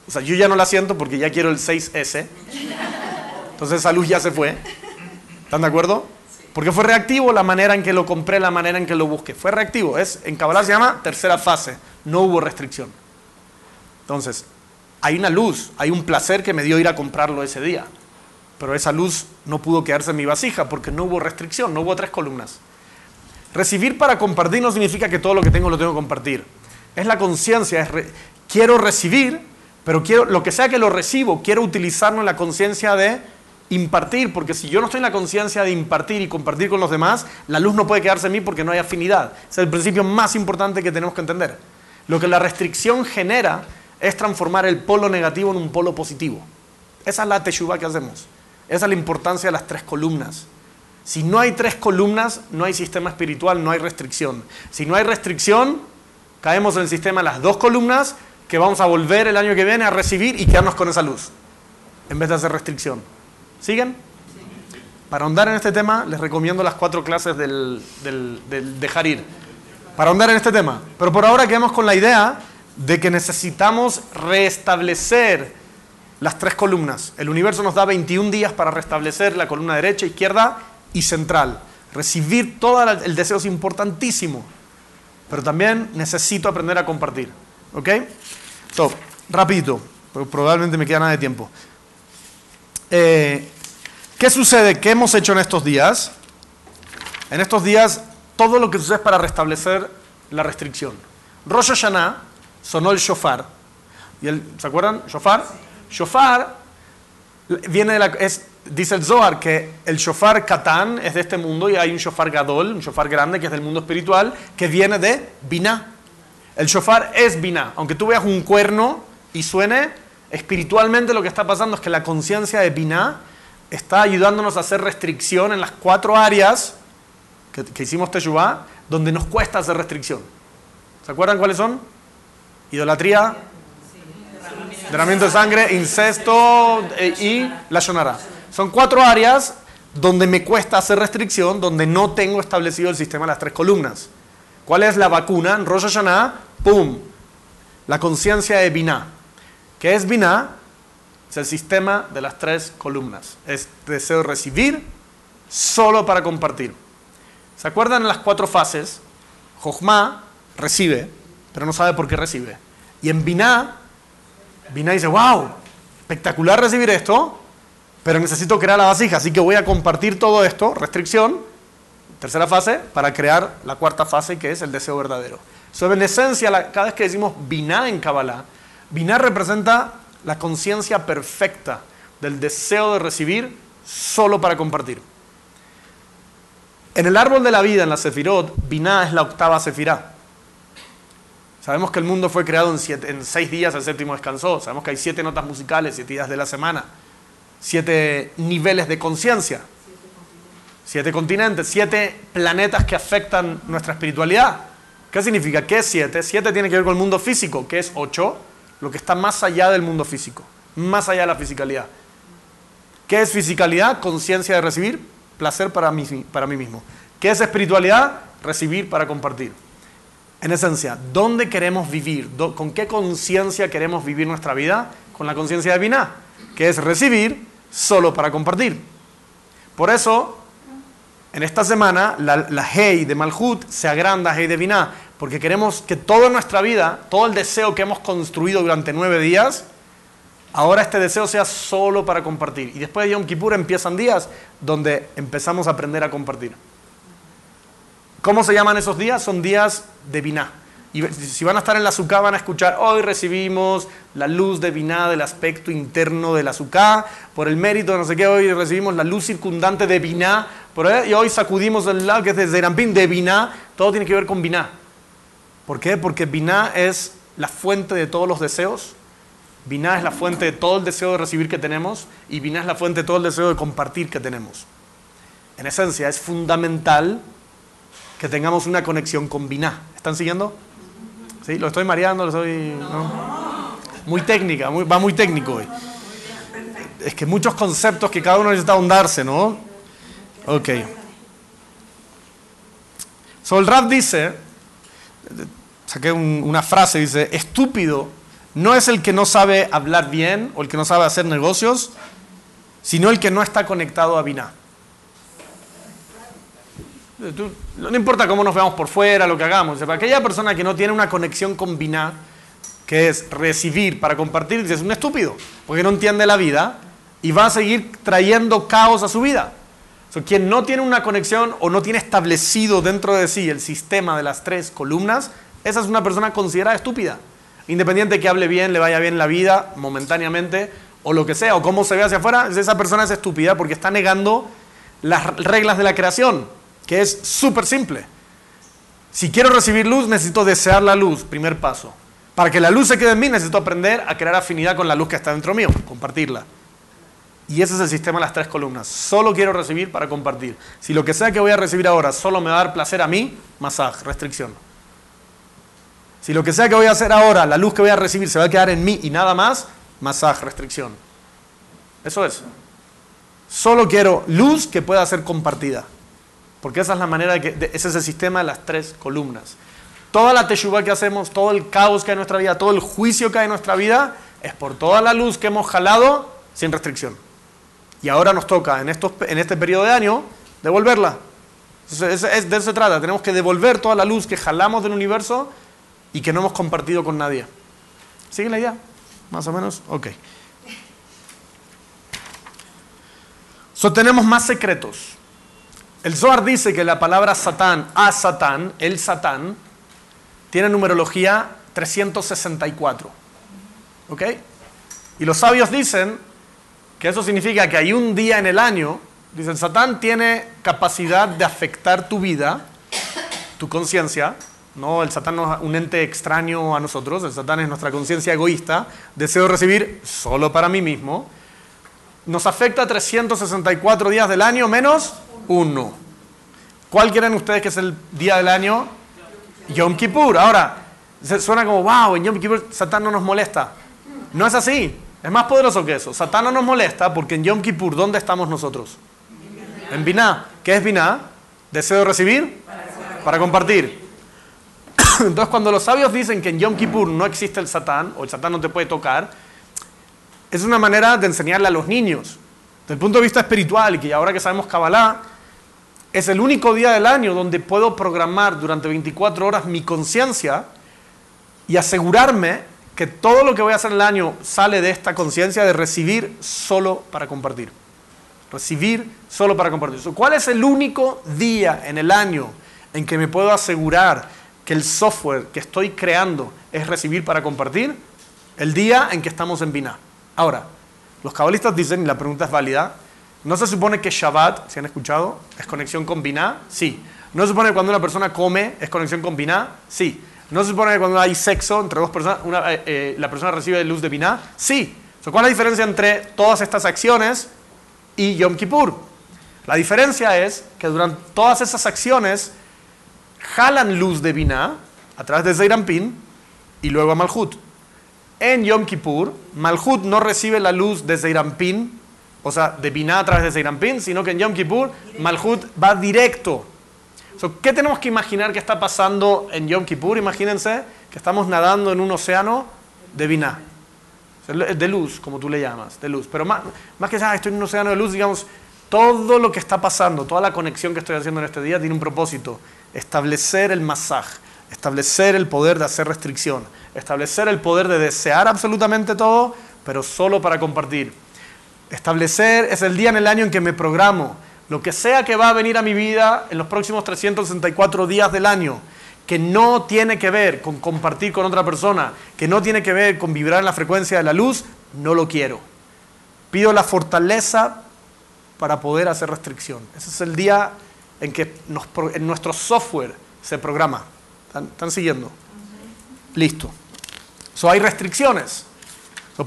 o sea, yo ya no la siento porque ya quiero el 6S, entonces esa luz ya se fue. ¿Están de acuerdo? Porque fue reactivo la manera en que lo compré, la manera en que lo busqué. Fue reactivo. Es, en Kabbalah se llama tercera fase. No hubo restricción. Entonces, hay una luz, hay un placer que me dio ir a comprarlo ese día. Pero esa luz no pudo quedarse en mi vasija porque no hubo restricción, no hubo tres columnas. Recibir para compartir no significa que todo lo que tengo lo tengo que compartir. Es la conciencia, quiero recibir, pero quiero lo que sea que lo recibo, quiero utilizarlo en la conciencia de impartir, porque si yo no estoy en la conciencia de impartir y compartir con los demás, la luz no puede quedarse en mí porque no hay afinidad. es el principio más importante que tenemos que entender. Lo que la restricción genera es transformar el polo negativo en un polo positivo. Esa es la teshuva que hacemos. Esa es la importancia de las tres columnas. Si no hay tres columnas, no hay sistema espiritual, no hay restricción. Si no hay restricción, caemos en el sistema de las dos columnas que vamos a volver el año que viene a recibir y quedarnos con esa luz, en vez de hacer restricción. ¿Siguen? Para ahondar en este tema, les recomiendo las cuatro clases del, del, dejar ir. Para ahondar en este tema. Pero por ahora quedamos con la idea de que necesitamos restablecer las tres columnas. El universo nos da 21 días para restablecer la columna derecha, izquierda y central. Recibir todo el deseo es importantísimo, pero también necesito aprender a compartir. ¿Ok? So, rapidito, probablemente me queda nada de tiempo. Eh, ¿Qué sucede? ¿Qué hemos hecho en estos días? En estos días, todo lo que sucede es para restablecer la restricción. Rosh Hashanah sonó el shofar. ¿Y el, ¿Se acuerdan? Shofar. Shofar Viene de la, es, dice el Zohar que el shofar Katán es de este mundo y hay un shofar Gadol, un shofar grande que es del mundo espiritual, que viene de Binah. El shofar es Binah. Aunque tú veas un cuerno y suene, espiritualmente lo que está pasando es que la conciencia de Binah está ayudándonos a hacer restricción en las cuatro áreas que, que hicimos Teshuvah, donde nos cuesta hacer restricción. ¿Se acuerdan cuáles son? Idolatría, derramamiento de sangre, incesto eh, y la shonara. Son cuatro áreas donde me cuesta hacer restricción, donde no tengo establecido el sistema de las tres columnas. ¿Cuál es la vacuna? En Rosh Hashanah, ¡pum! La conciencia de Binah. ¿Qué es Binah? Es el sistema de las tres columnas. Es deseo de recibir solo para compartir. ¿Se acuerdan las cuatro fases? Jochma recibe, pero no sabe por qué recibe. Y en Binah, Binah dice, wow, espectacular recibir esto, pero necesito crear la vasija, así que voy a compartir todo esto, restricción, tercera fase, para crear la cuarta fase que es el deseo verdadero. So, en esencia, cada vez que decimos Binah en Kabbalah, Binah representa la conciencia perfecta del deseo de recibir solo para compartir. En el árbol de la vida, en la Sefirot, Binah es la octava Sefirah. Sabemos que el mundo fue creado en, en, seis días, el séptimo descansó. Sabemos que hay siete notas musicales, siete días de la semana, siete niveles de conciencia, siete continentes, siete planetas que afectan nuestra espiritualidad. ¿Qué significa? ¿Qué es siete? Siete tiene que ver con el mundo físico, que es ocho, lo que está más allá del mundo físico, más allá de la fisicalidad. ¿Qué es fisicalidad? Conciencia de recibir, placer para mí, para mí mismo. ¿Qué es espiritualidad? Recibir para compartir. En esencia, ¿dónde queremos vivir? ¿Con qué conciencia queremos vivir nuestra vida? Con la conciencia de Binah, que es recibir solo para compartir. Por eso, en esta semana, la, la Hei de Malhut se agranda a Hei de Binah, porque queremos que toda nuestra vida, todo el deseo que hemos construido durante nueve días, ahora este deseo sea solo para compartir. Y después de Yom Kippur empiezan días donde empezamos a aprender a compartir. ¿Cómo se llaman esos días? Son días de Biná. Y si van a estar en la azúcar van a escuchar, hoy recibimos la luz de Biná del aspecto interno de la azúcar, por el mérito de no sé qué, hoy recibimos la luz circundante de Biná, y hoy sacudimos el lado que es de Zerampín, de Biná, todo tiene que ver con Biná. ¿Por qué? Porque Biná es la fuente de todos los deseos, Biná es la fuente de todo el deseo de recibir que tenemos, y Biná es la fuente de todo el deseo de compartir que tenemos. En esencia, es fundamental que tengamos una conexión con Binah. ¿Están siguiendo? ¿Sí? ¿Lo estoy mareando? ¿Lo estoy, Muy técnica, va muy técnico hoy. Es que muchos conceptos que cada uno necesita ahondarse, ¿no? Ok. So, el rap dice, saqué una frase, dice, estúpido no es el que no sabe hablar bien o el que no sabe hacer negocios, sino el que no está conectado a Binah. No importa cómo nos veamos por fuera, lo que hagamos. Para aquella persona que no tiene una conexión con que es recibir para compartir, es un estúpido, porque no entiende la vida y va a seguir trayendo caos a su vida. quien no tiene una conexión o no tiene establecido dentro de sí el sistema de las tres columnas, esa es una persona considerada estúpida. Independiente de que hable bien, le vaya bien la vida momentáneamente o lo que sea, o cómo se ve hacia afuera, esa persona es estúpida porque está negando las reglas de la creación, que es súper simple. Si quiero recibir luz, necesito desear la luz, primer paso. Para que la luz se quede en mí, necesito aprender a crear afinidad con la luz que está dentro mío, compartirla. Y ese es el sistema de las tres columnas. Solo quiero recibir para compartir. Si lo que sea que voy a recibir ahora solo me va a dar placer a mí, masaje, restricción. Si lo que sea que voy a hacer ahora, la luz que voy a recibir se va a quedar en mí y nada más, masaje, restricción. Eso es. Solo quiero luz que pueda ser compartida. Porque esa es la manera de que, ese es el sistema de las tres columnas. Toda la teshuva que hacemos, todo el caos que hay en nuestra vida, todo el juicio que hay en nuestra vida, es por toda la luz que hemos jalado sin restricción. Y ahora nos toca, en, estos, en este periodo de año, devolverla. de eso se trata. Tenemos que devolver toda la luz que jalamos del universo y que no hemos compartido con nadie. ¿Sigue la idea? Más o menos. Ok. So, tenemos más secretos. El Zohar dice que la palabra Satán, a Satán, el Satán, tiene numerología 364. ¿Ok? Y los sabios dicen que eso significa que hay un día en el año, dicen, Satán tiene capacidad de afectar tu vida, tu conciencia, no, el Satán no es un ente extraño a nosotros, el Satán es nuestra conciencia egoísta, deseo recibir solo para mí mismo. Nos afecta 364 días del año menos uno. ¿Cuál quieren ustedes que es el día del año? Yom Kippur. Ahora, suena como, wow, en Yom Kippur Satán no nos molesta. No es así. Es más poderoso que eso. Satán no nos molesta porque en Yom Kippur, ¿dónde estamos nosotros? En Binah. ¿Qué es Binah? Deseo de recibir para compartir. Entonces, cuando los sabios dicen que en Yom Kippur no existe el Satán, o el Satán no te puede tocar, es una manera de enseñarle a los niños. Desde el punto de vista espiritual, que ahora que sabemos Kabbalah, es el único día del año donde puedo programar durante 24 horas mi conciencia y asegurarme que todo lo que voy a hacer en el año sale de esta conciencia de recibir solo para compartir. Recibir solo para compartir. ¿Cuál es el único día en el año en que me puedo asegurar que el software que estoy creando es recibir para compartir? El día en que estamos en Binah. Ahora, los cabalistas dicen, y la pregunta es válida, ¿no se supone que Shabbat, si han escuchado, es conexión con Binah? Sí. ¿No se supone que cuando una persona come es conexión con Binah? Sí. ¿No se supone que cuando hay sexo entre dos personas, eh, eh, la persona recibe luz de Binah? Sí. ¿Cuál es la diferencia entre todas estas acciones y Yom Kippur? La diferencia es que durante todas esas acciones jalan luz de Binah a través de Zeirampin y luego a Malhut. En Yom Kippur, Malhut no recibe la luz de Zeirampin, o sea, de Binah a través de Zeirampin, sino que en Yom Kippur Malhut va directo. ¿Qué tenemos que imaginar que está pasando en Yom Kippur? Imagínense que estamos nadando en un océano de Binah, de luz, como tú le llamas, de luz. Pero más, más que sea, estoy en un océano de luz, digamos, todo lo que está pasando, toda la conexión que estoy haciendo en este día tiene un propósito, establecer el masaje, establecer el poder de hacer restricción, establecer el poder de desear absolutamente todo, pero solo para compartir. Establecer es el día en el año en que me programo, lo que sea que va a venir a mi vida en los próximos 364 días del año, que no tiene que ver con compartir con otra persona, que no tiene que ver con vibrar en la frecuencia de la luz, no lo quiero. Pido la fortaleza para poder hacer restricción. Ese es el día en que en nuestro software se programa. ¿Están, siguiendo? Listo. So, hay restricciones.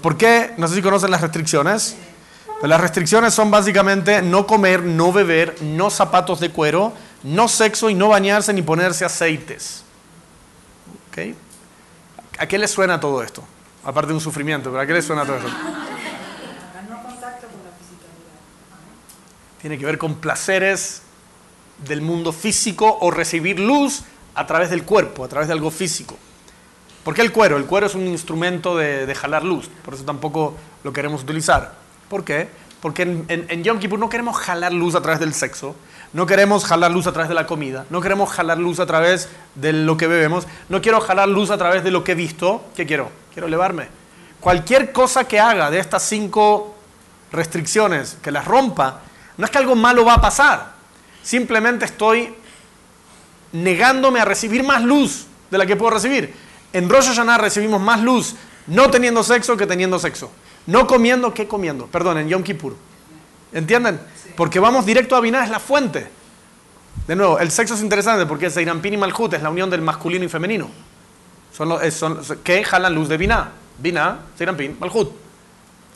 ¿Por qué? No sé si conocen las restricciones. Las restricciones son básicamente no comer, no beber, no zapatos de cuero, no sexo y no bañarse ni ponerse aceites. ¿Okay? ¿A qué le suena todo esto? Aparte de un sufrimiento, ¿pero a qué le suena todo esto? Tiene que ver con placeres del mundo físico o recibir luz a través del cuerpo, a través de algo físico. ¿Por qué el cuero? El cuero es un instrumento de, jalar luz, por eso tampoco lo queremos utilizar. ¿Por qué? Porque en, en, Yom Kippur no queremos jalar luz a través del sexo, no queremos jalar luz a través de la comida, no queremos jalar luz a través de lo que bebemos, no quiero jalar luz a través de lo que he visto. ¿Qué quiero? Quiero elevarme. Cualquier cosa que haga de estas cinco restricciones, que las rompa, no es que algo malo va a pasar, simplemente estoy negándome a recibir más luz de la que puedo recibir. En Rosh Hashanah recibimos más luz no teniendo sexo que teniendo sexo. No comiendo que comiendo. Perdón, en Yom Kippur. ¿Entienden? Porque vamos directo a Binah, es la fuente. De nuevo, el sexo es interesante porque es Zeirampin y Malhut, es la unión del masculino y femenino. Son, los, son que jalan luz de Binah. Binah, Zeirampin, Malhut.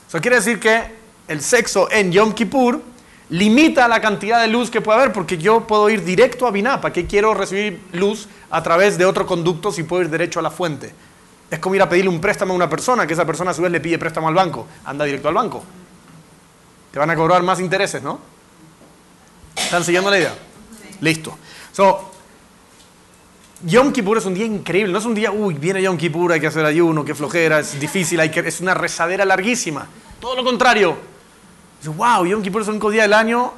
Eso quiere decir que el sexo en Yom Kippur limita la cantidad de luz que puede haber, porque yo puedo ir directo a Binah. ¿Para qué quiero recibir luz a través de otro conducto si puedo ir derecho a la fuente? Es como ir a pedirle un préstamo a una persona, que esa persona a su vez le pide préstamo al banco. Anda directo al banco. Te van a cobrar más intereses, ¿no? ¿Están siguiendo la idea? Listo. So, Yom Kippur es un día increíble, no es un día, uy, viene Yom Kippur, hay que hacer ayuno, qué flojera, es difícil, hay que, es una rezadera larguísima. Todo lo contrario, wow, Yom Kippur es el único día del año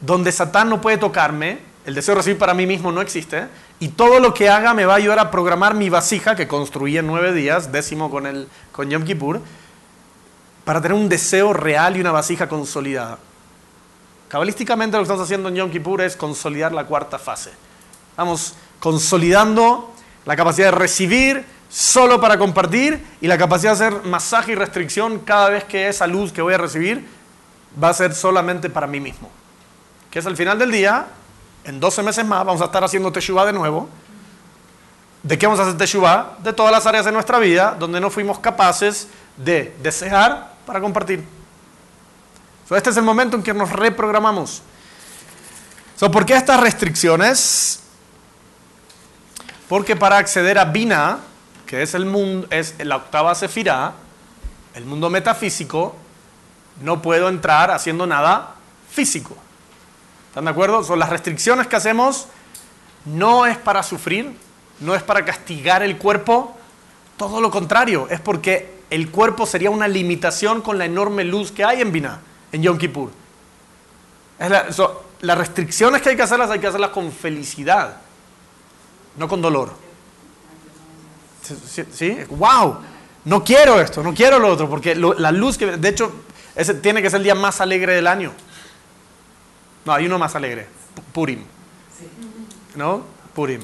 donde Satán no puede tocarme, el deseo de recibir para mí mismo no existe, y todo lo que haga me va a ayudar a programar mi vasija que construí en nueve días, décimo con, el, con Yom Kippur, para tener un deseo real y una vasija consolidada. Cabalísticamente lo que estamos haciendo en Yom Kippur es consolidar la cuarta fase. Estamos consolidando la capacidad de recibir solo para compartir y la capacidad de hacer masaje y restricción cada vez que esa luz que voy a recibir va a ser solamente para mí mismo. Que es al final del día, en 12 meses más, vamos a estar haciendo Teshuvah de nuevo. ¿De qué vamos a hacer Teshuvah? De todas las áreas de nuestra vida donde no fuimos capaces de desear para compartir. este es el momento en que nos reprogramamos. ¿Por qué estas restricciones? Porque para acceder a Bina, que es, el mundo, es la octava sefirá, el mundo metafísico, no puedo entrar haciendo nada físico. ¿Están de acuerdo? Son las restricciones que hacemos no es para sufrir, no es para castigar el cuerpo, todo lo contrario, es porque el cuerpo sería una limitación con la enorme luz que hay en Binah, en Yom Kippur. las restricciones que hay que hacerlas hay que hacerlas con felicidad, no con dolor. ¿Sí? ¡Wow! No quiero esto, no quiero lo otro, porque la luz que... De hecho, ese tiene que ser el día más alegre del año. No, hay uno más alegre, Purim. ¿No? Purim.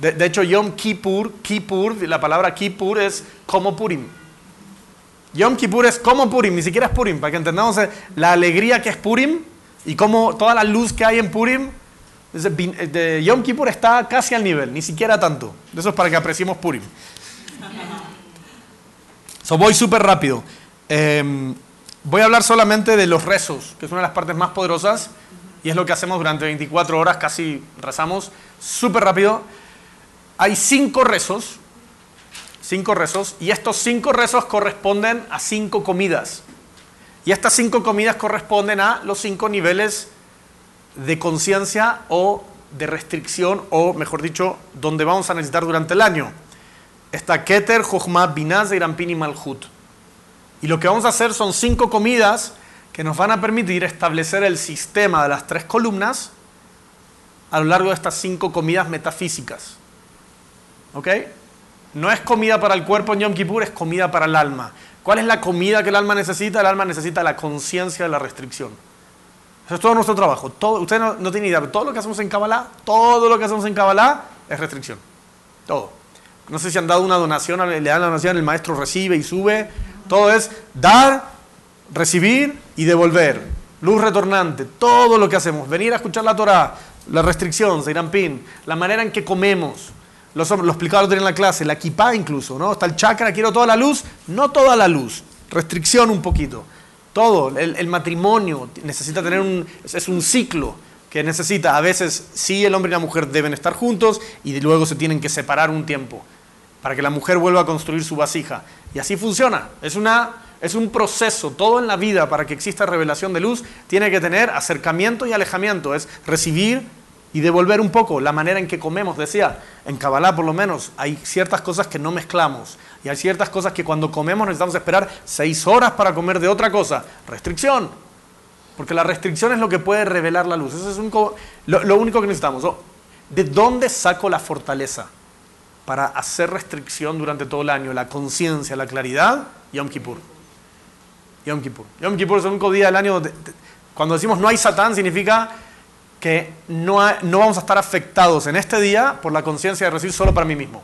De, hecho, Yom Kippur, Kippur, la palabra Kippur es como Purim. Yom Kippur es como Purim, ni siquiera es Purim, para que entendamos eh, la alegría que es Purim y cómo toda la luz que hay en Purim, de Yom Kippur está casi al nivel, ni siquiera tanto. Eso es para que apreciemos Purim. So, voy súper rápido. Em, voy a hablar solamente de los rezos, que es una de las partes más poderosas y es lo que hacemos durante 24 horas, casi rezamos súper rápido. Hay cinco rezos, cinco rezos, y estos cinco rezos corresponden a cinco comidas. Y estas cinco comidas corresponden a los cinco niveles de conciencia o de restricción, o mejor dicho, donde vamos a necesitar durante el año está Keter, Jochma, Binaz, Irampin y Malhut. Y lo que vamos a hacer son cinco comidas que nos van a permitir establecer el sistema de las tres columnas a lo largo de estas cinco comidas metafísicas. ¿Ok? No es comida para el cuerpo en Yom Kippur, es comida para el alma. ¿Cuál es la comida que el alma necesita? El alma necesita la conciencia de la restricción. Eso es todo nuestro trabajo. Todo, usted no, no tiene idea, pero todo lo que hacemos en Kabbalah, todo lo que hacemos en Kabbalah es restricción. Todo. No sé si han dado una donación, le dan la donación, el maestro recibe y sube. Todo es dar, recibir y devolver. Luz retornante, todo lo que hacemos. Venir a escuchar la Torah, la restricción, Pin, la manera en que comemos. Lo, lo explicaba la clase, la kipá incluso, ¿no? Está el chakra, quiero toda la luz, no toda la luz, restricción un poquito. Todo, el, el matrimonio necesita tener un, es un ciclo que necesita, a veces sí el hombre y la mujer deben estar juntos y luego se tienen que separar un tiempo para que la mujer vuelva a construir su vasija. Y así funciona. Es, una, es un proceso. Todo en la vida, para que exista revelación de luz, tiene que tener acercamiento y alejamiento. Es recibir y devolver un poco la manera en que comemos. Decía, en Kabbalah por lo menos hay ciertas cosas que no mezclamos. Y hay ciertas cosas que cuando comemos necesitamos esperar seis horas para comer de otra cosa. Restricción. Porque la restricción es lo que puede revelar la luz. Eso es lo, único que necesitamos. ¿De dónde saco la fortaleza? para hacer restricción durante todo el año, la conciencia, la claridad, Yom Kippur. Yom Kippur. Yom Kippur es el único día del año, cuando decimos no hay Satán, significa que no, no vamos a estar afectados en este día por la conciencia de recibir solo para mí mismo.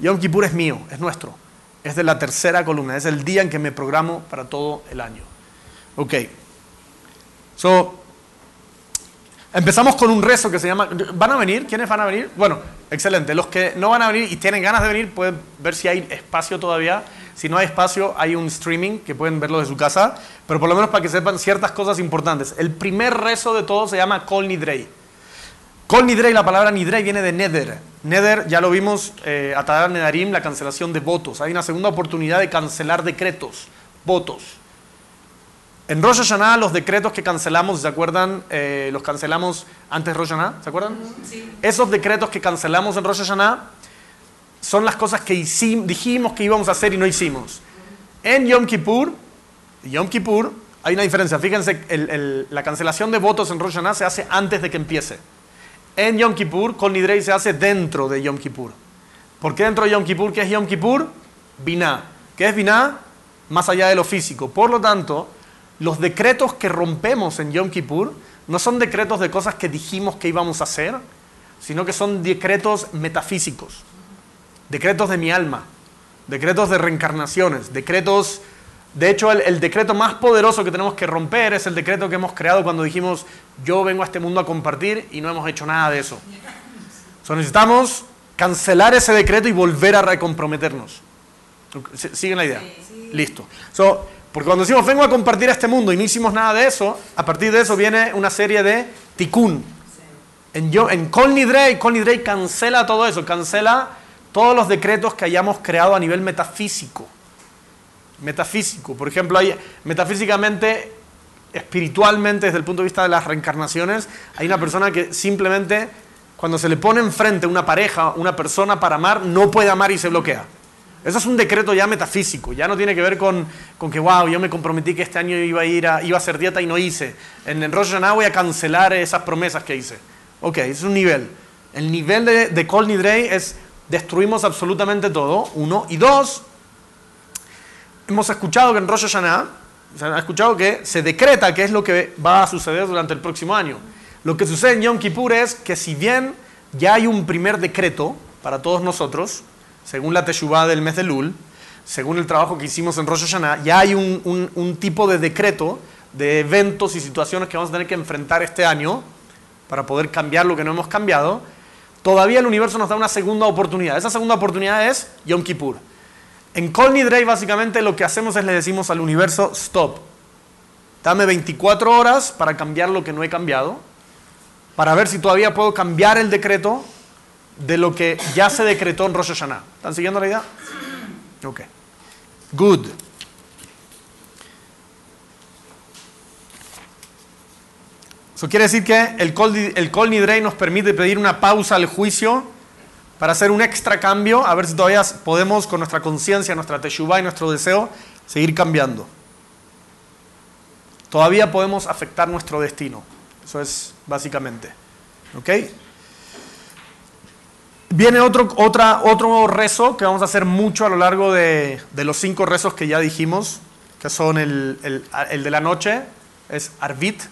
Yom Kippur es mío, es nuestro. Es de la tercera columna, es el día en que me programo para todo el año. Ok. So, Empezamos con un rezo que se llama... ¿Van a venir? ¿Quiénes van a venir? Bueno, excelente. Los que no van a venir y tienen ganas de venir pueden ver si hay espacio todavía. Si no hay espacio, hay un streaming que pueden verlo de su casa. Pero por lo menos para que sepan ciertas cosas importantes. El primer rezo de todo se llama Kol Nidrei. Kol Nidrei, la palabra Nidrei viene de Neder. Neder, ya lo vimos, eh, Atadar Nedarim, la cancelación de votos. Hay una segunda oportunidad de cancelar decretos, votos. En Rosh Hashanah, los decretos que cancelamos, ¿se acuerdan? Eh, los cancelamos antes de Rosh Hashanah, ¿se acuerdan? Sí. Esos decretos que cancelamos en Rosh Hashanah son las cosas que dijimos que íbamos a hacer y no hicimos. En Yom Kippur, Yom Kippur, hay una diferencia. Fíjense, la cancelación de votos en Rosh Hashanah se hace antes de que empiece. En Yom Kippur, con Nidrei se hace dentro de Yom Kippur. ¿Por qué dentro de Yom Kippur? ¿Qué es Yom Kippur? Binah. ¿Qué es Binah? Más allá de lo físico. Por lo tanto, los decretos que rompemos en Yom Kippur no son decretos de cosas que dijimos que íbamos a hacer, sino que son decretos metafísicos, decretos de mi alma, decretos de reencarnaciones, decretos De hecho, el, decreto más poderoso que tenemos que romper es el decreto que hemos creado cuando dijimos, yo vengo a este mundo a compartir y no hemos hecho nada de eso. necesitamos cancelar ese decreto y volver a recomprometernos. ¿Siguen la idea? Listo. porque cuando decimos vengo a compartir a este mundo y no hicimos nada de eso, a partir de eso viene una serie de tikkun. En, yo, en Kol Nidrei, cancela todo eso, cancela todos los decretos que hayamos creado a nivel metafísico metafísico. Por ejemplo, metafísicamente, espiritualmente, desde el punto de vista de las reencarnaciones, hay una persona que simplemente, cuando se le pone enfrente una pareja, una persona para amar, no puede amar y se bloquea. Eso es un decreto ya metafísico, ya no tiene que ver con, con que, wow, yo me comprometí que este año iba a ir a, iba a hacer dieta y no hice. En el Rosh Hashanah voy a cancelar esas promesas que hice. Ok, es un nivel. El nivel de, de es destruimos absolutamente todo, uno. Y dos, hemos escuchado que en Rosh Hashanah, se ha escuchado que se decreta qué es lo que va a suceder durante el próximo año. Lo que sucede en Yom Kippur es que si bien ya hay un primer decreto para todos nosotros, según la Teshuvah del mes de Lul, según el trabajo que hicimos en Rosh Hashanah, ya hay un, un tipo de decreto de eventos y situaciones que vamos a tener que enfrentar este año para poder cambiar lo que no hemos cambiado. Todavía el universo nos da una segunda oportunidad. Esa segunda oportunidad es Yom Kippur. En Kol Nidrei básicamente lo que hacemos es le decimos al universo stop. Dame 24 horas para cambiar lo que no he cambiado, para ver si todavía puedo cambiar el decreto de lo que ya se decretó en Rosh Hashanah. ¿Están siguiendo la idea? Ok. Good. Eso quiere decir que el Kol, el Kol Nidrei nos permite pedir una pausa al juicio para hacer un extra cambio, a ver si todavía podemos con nuestra conciencia, nuestra teshuvah y nuestro deseo seguir cambiando. Todavía podemos afectar nuestro destino. Eso es básicamente. ¿Ok? Viene otro, otra, otro rezo que vamos a hacer mucho a lo largo de, los cinco rezos que ya dijimos, que son el, el de la noche, es Arvit,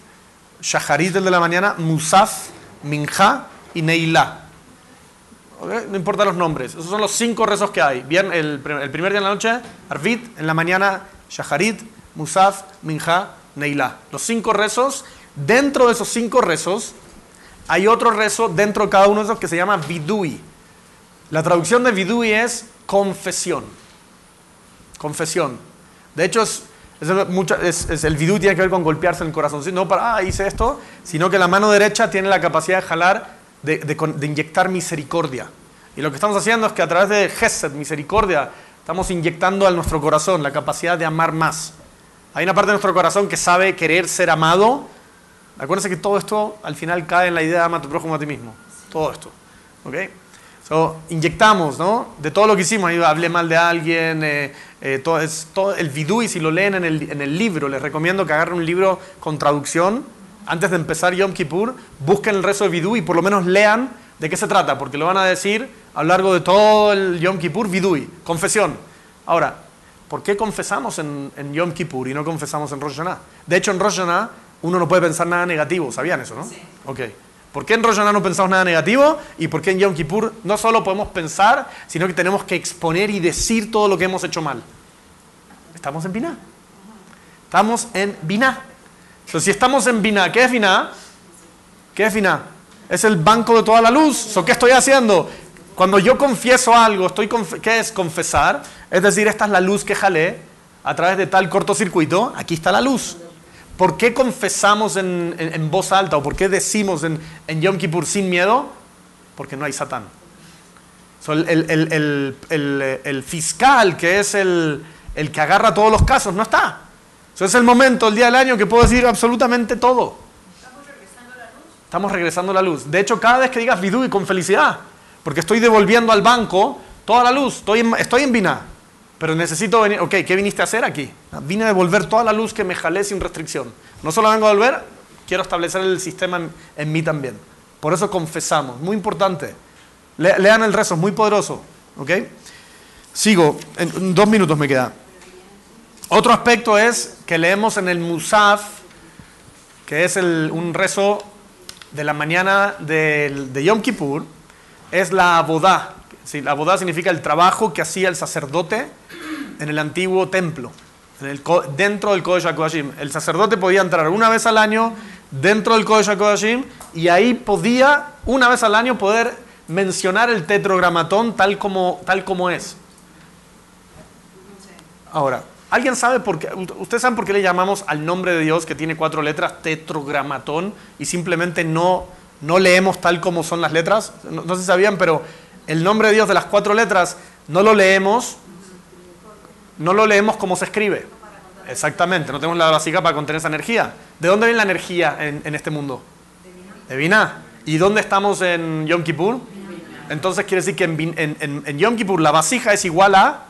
Shaharit el de la mañana, Musaf, Minja y Neilá. No importa los nombres. Esos son los cinco rezos que hay. Bien, el, primer día en la noche, Arvit, en la mañana, Shaharit, Musaf, Minja, Neilá. Los cinco rezos. Dentro de esos cinco rezos, hay otro rezo dentro de cada uno de esos que se llama Vidui. La traducción de Vidui es confesión. Confesión. De hecho, es, el Vidui tiene que ver con golpearse el corazón. No para, ah, hice esto, sino que la mano derecha tiene la capacidad de jalar de, inyectar misericordia. Y lo que estamos haciendo es que a través de Gesed, misericordia, estamos inyectando a nuestro corazón la capacidad de amar más. Hay una parte de nuestro corazón que sabe querer ser amado. Acuérdense que todo esto al final cae en la idea de ama a tu prójimo a ti mismo. Todo esto. ¿Ok? So, inyectamos, ¿no? De todo lo que hicimos, ahí hablé mal de alguien, eh, eh, todo, es, todo el vidú, y si lo leen en el, en el libro, les recomiendo que agarren un libro con traducción antes de empezar Yom Kippur, busquen el rezo de Vidui y por lo menos lean de qué se trata, porque lo van a decir a lo largo de todo el Yom Kippur, Vidui, confesión. Ahora, ¿por qué confesamos en, Yom Kippur y no confesamos en Rosh Hashanah? De hecho, en Rosh Hashanah uno no puede pensar nada negativo, ¿sabían eso, no? Sí. Ok. ¿Por qué en Rosh Hashanah no pensamos nada negativo? ¿Y por qué en Yom Kippur no solo podemos pensar, sino que tenemos que exponer y decir todo lo que hemos hecho mal? Estamos en Binah. Estamos en Binah. Entonces, si estamos en Binah, ¿qué es Binah? ¿Qué es Binah? Es el banco de toda la luz. ¿Qué estoy haciendo? Cuando yo confieso algo, estoy ¿qué es confesar? Es decir, esta es la luz que jalé a través de tal cortocircuito. Aquí está la luz. ¿Por qué confesamos en, voz alta o por qué decimos en, Yom Kippur sin miedo? Porque no hay Satán. el, fiscal, que es el, que agarra todos los casos, no está. Eso es el momento, el día del año que puedo decir absolutamente todo. Estamos regresando regresando la luz. De hecho, cada vez que digas vidú y con felicidad, porque estoy devolviendo al banco toda la luz, estoy en, estoy en pero necesito venir, ok, ¿qué viniste a hacer aquí? Vine a devolver toda la luz que me jalé sin restricción. No solo vengo a devolver, quiero establecer el sistema en, mí también. Por eso confesamos, muy importante. lean el rezo, es muy poderoso. ¿ok? Sigo, en dos minutos me queda. Otro aspecto es que leemos en el Musaf, que es un rezo de la mañana de, Yom Kippur, es la abodá. la abodá significa el trabajo que hacía el sacerdote en el antiguo templo. en el dentro del Kodesh HaKodashim. El sacerdote podía entrar una vez al año dentro del Kodesh HaKodashim y ahí podía, una vez al año, poder mencionar el tetrogramatón tal como, tal como es. Ahora, ¿alguien sabe por qué? ¿Ustedes saben por qué le llamamos al nombre de Dios que tiene cuatro letras tetrogramatón y simplemente no, no leemos tal como son las letras? No, no sé si sabían, pero el nombre de Dios de las cuatro letras no lo leemos, no lo leemos como se escribe. Exactamente, no tenemos la vasija para contener esa energía. ¿De dónde viene la energía en, en este mundo? De Binah. ¿Y dónde estamos en Yom Kippur? Entonces quiere decir que en, en- Yom Kippur la vasija es igual a...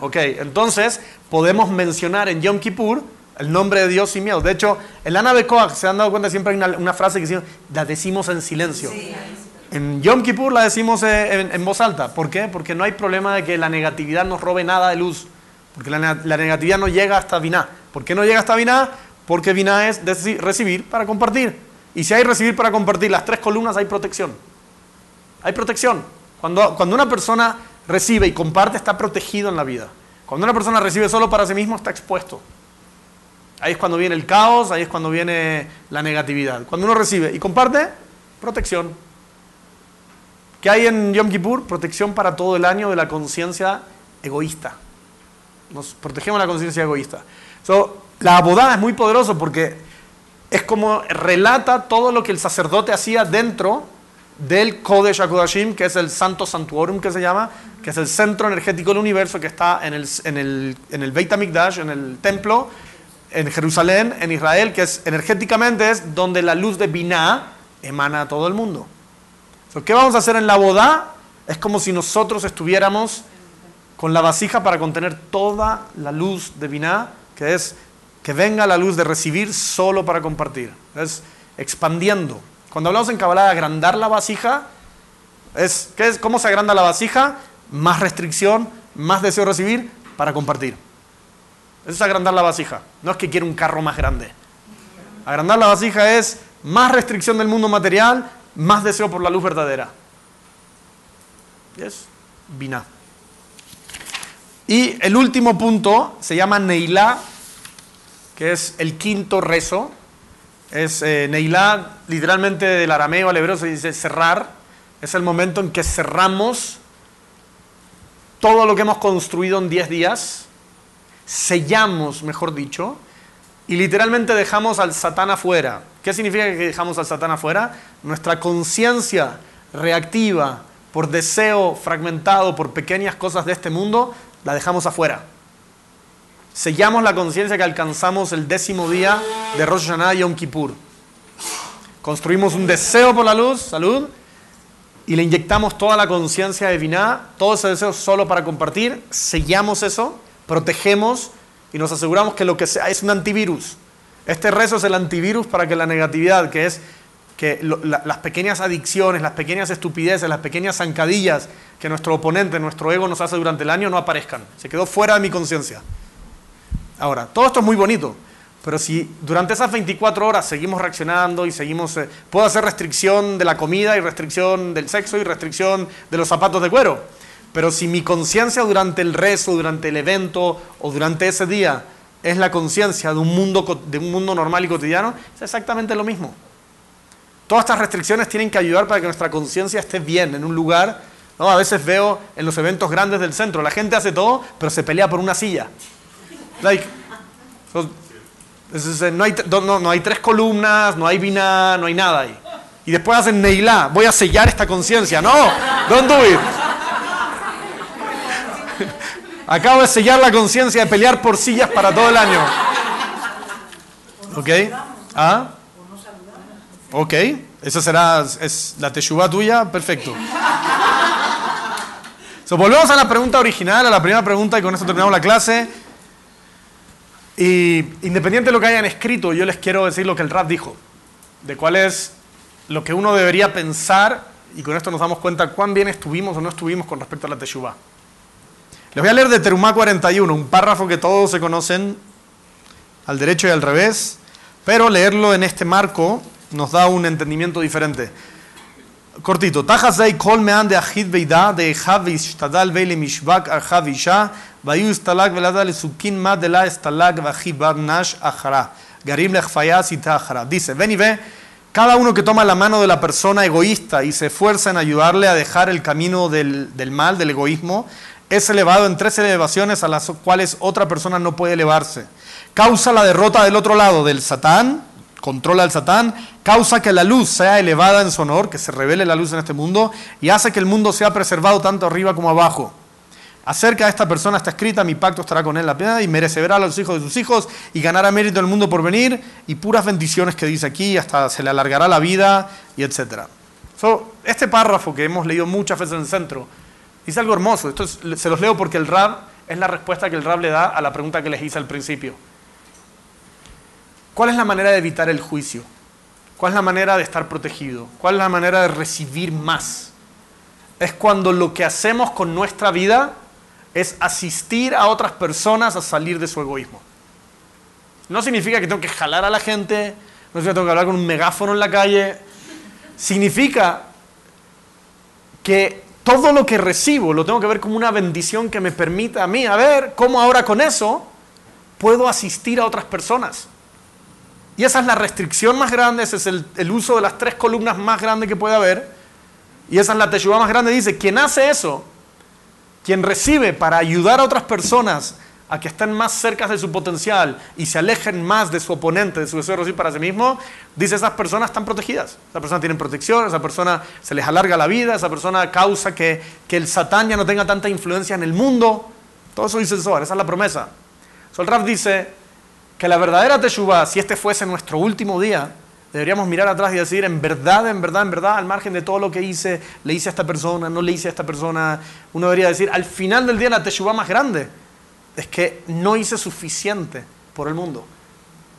Ok, entonces podemos mencionar en Yom Kippur el nombre de Dios sin miedo. De hecho, en la nave Koach se han dado cuenta siempre hay una, una frase que dice, la decimos en silencio. En Yom Kippur la decimos eh, en, en voz alta. ¿Por qué? Porque no hay problema de que la negatividad nos robe nada de luz. Porque la, la negatividad no llega hasta Binah. ¿Por qué no llega hasta Binah? Porque Binah es recibir para compartir. Y si hay recibir para compartir las tres columnas, hay protección. Hay protección. Cuando, cuando una persona recibe y comparte, está protegido en la vida. Cuando una persona recibe solo para sí mismo, está expuesto. Ahí es cuando viene el caos, ahí es cuando viene la negatividad. Cuando uno recibe y comparte, protección. ¿Qué hay en Yom Kippur? Protección para todo el año de la conciencia egoísta. Nos protegemos la conciencia egoísta. So, la abodá es muy poderoso porque es como relata todo lo que el sacerdote hacía dentro del Kodesh HaKodashim, que es el Santo Santuorum que se llama, que es el centro energético del universo que está en el, en el, en el Beit HaMikdash, en el templo, en Jerusalén, en Israel, que es energéticamente es donde la luz de Binah emana a todo el mundo. So, ¿Qué vamos a hacer en la boda? Es como si nosotros estuviéramos con la vasija para contener toda la luz de Binah, que es que venga la luz de recibir solo para compartir. Es expandiendo. Cuando hablamos en Kabbalah de agrandar la vasija, es, ¿qué es, ¿cómo se agranda la vasija? Más restricción, más deseo de recibir para compartir. Eso es agrandar la vasija. No es que quiera un carro más grande. Agrandar la vasija es más restricción del mundo material, más deseo por la luz verdadera. Es Binah. Y el último punto se llama Neilá, que es el quinto rezo. Es eh, Neilá, literalmente del arameo al hebreo se dice cerrar. Es el momento en que cerramos todo lo que hemos construido en 10 días, sellamos, mejor dicho, y literalmente dejamos al Satán afuera. ¿Qué significa que dejamos al Satán afuera? Nuestra conciencia reactiva por deseo fragmentado por pequeñas cosas de este mundo, la dejamos afuera. Sellamos la conciencia que alcanzamos el décimo día de Rosh Hashanah y Yom Kippur. Construimos un deseo por la luz, salud, y le inyectamos toda la conciencia de Binah, todo ese deseo solo para compartir, sellamos eso, protegemos y nos aseguramos que lo que sea es un antivirus. Este rezo es el antivirus para que la negatividad, que es que las pequeñas adicciones, las pequeñas estupideces, las pequeñas zancadillas que nuestro oponente, nuestro ego nos hace durante el año no aparezcan. Se quedó fuera de mi conciencia. Ahora, todo esto es muy bonito, pero si durante esas 24 horas seguimos reaccionando y seguimos... eh, puedo hacer restricción de la comida y restricción del sexo y restricción de los zapatos de cuero, pero si mi conciencia durante el rezo, durante el evento o durante ese día es la conciencia de, de un mundo normal y cotidiano, es exactamente lo mismo. Todas estas restricciones tienen que ayudar para que nuestra conciencia esté bien en un lugar. ¿no? A veces veo en los eventos grandes del centro, la gente hace todo, pero se pelea por una silla. Like, so- no, hay, no, no hay tres columnas, no hay vina, no hay nada ahí. Y después hacen Neilá, voy a sellar esta conciencia. No, don't do it. Acabo de sellar la conciencia de pelear por sillas para todo el año. ¿Ok? ¿Ah? Ok, esa será es la teshuva tuya, perfecto. So, volvemos a la pregunta original, a la primera pregunta y con esto terminamos la clase. Y independiente de lo que hayan escrito, yo les quiero decir lo que el rap dijo, de cuál es lo que uno debería pensar y con esto nos damos cuenta cuán bien estuvimos o no estuvimos con respecto a la teshuva. Les voy a leer de Terumá 41, un párrafo que todos se conocen al derecho y al revés, pero leerlo en este marco nos da un entendimiento diferente. cortito. Tajasei kol mean de achid veida de echav ishtadal veile mishvak archav isha vayu istalag velada le sukin ma de la istalag vachibad nash achara. Garim lechfaya sita achara. Dice, ven y ve, cada uno que toma la mano de la persona egoísta y se esfuerza en ayudarle a dejar el camino del, del mal, del egoísmo, es elevado en tres elevaciones a las cuales otra persona no puede elevarse. Causa la derrota del otro lado, del Satán, controla al Satán, causa que la luz sea elevada en su honor, que se revele la luz en este mundo, y hace que el mundo sea preservado tanto arriba como abajo. Acerca de esta persona está escrita, mi pacto estará con él la pena y merecerá a los hijos de sus hijos y ganará mérito el mundo por venir y puras bendiciones que dice aquí, hasta se le alargará la vida y etc. este párrafo que hemos leído muchas veces en el centro, dice algo hermoso. Esto se los leo porque el Rab es la respuesta que el Rab le da a la pregunta que les hice al principio. ¿Cuál es la manera de evitar el juicio? ¿Cuál es la manera de estar protegido? ¿Cuál es la manera de recibir más? Es cuando lo que hacemos con nuestra vida es asistir a otras personas a salir de su egoísmo. No significa que tengo que jalar a la gente, no significa que tengo que hablar con un megáfono en la calle. Significa que todo lo que recibo lo tengo que ver como una bendición que me permita a mí, a ver cómo ahora con eso puedo asistir a otras personas. Y esa es la restricción más grande, ese es el, uso de las tres columnas más grandes que puede haber. Y esa es la teshuva más grande. Dice, quien hace eso, quien recibe para ayudar a otras personas a que estén más cerca de su potencial y se alejen más de su oponente, de su deseo de recibir para sí mismo, dice esas personas están protegidas. Esa persona tiene protección, esa persona se les alarga la vida, esa persona causa que, que el satán ya no tenga tanta influencia en el mundo. Todo eso dice el Zohar, esa es la promesa. So, el Raf dice, que la verdadera Teshuvah, si este fuese nuestro último día, deberíamos mirar atrás y decir, en verdad, en verdad, en verdad, al margen de todo lo que hice, le hice a esta persona, no le hice a esta persona, uno debería decir, al final del día la Teshuvah más grande es que no hice suficiente por el mundo.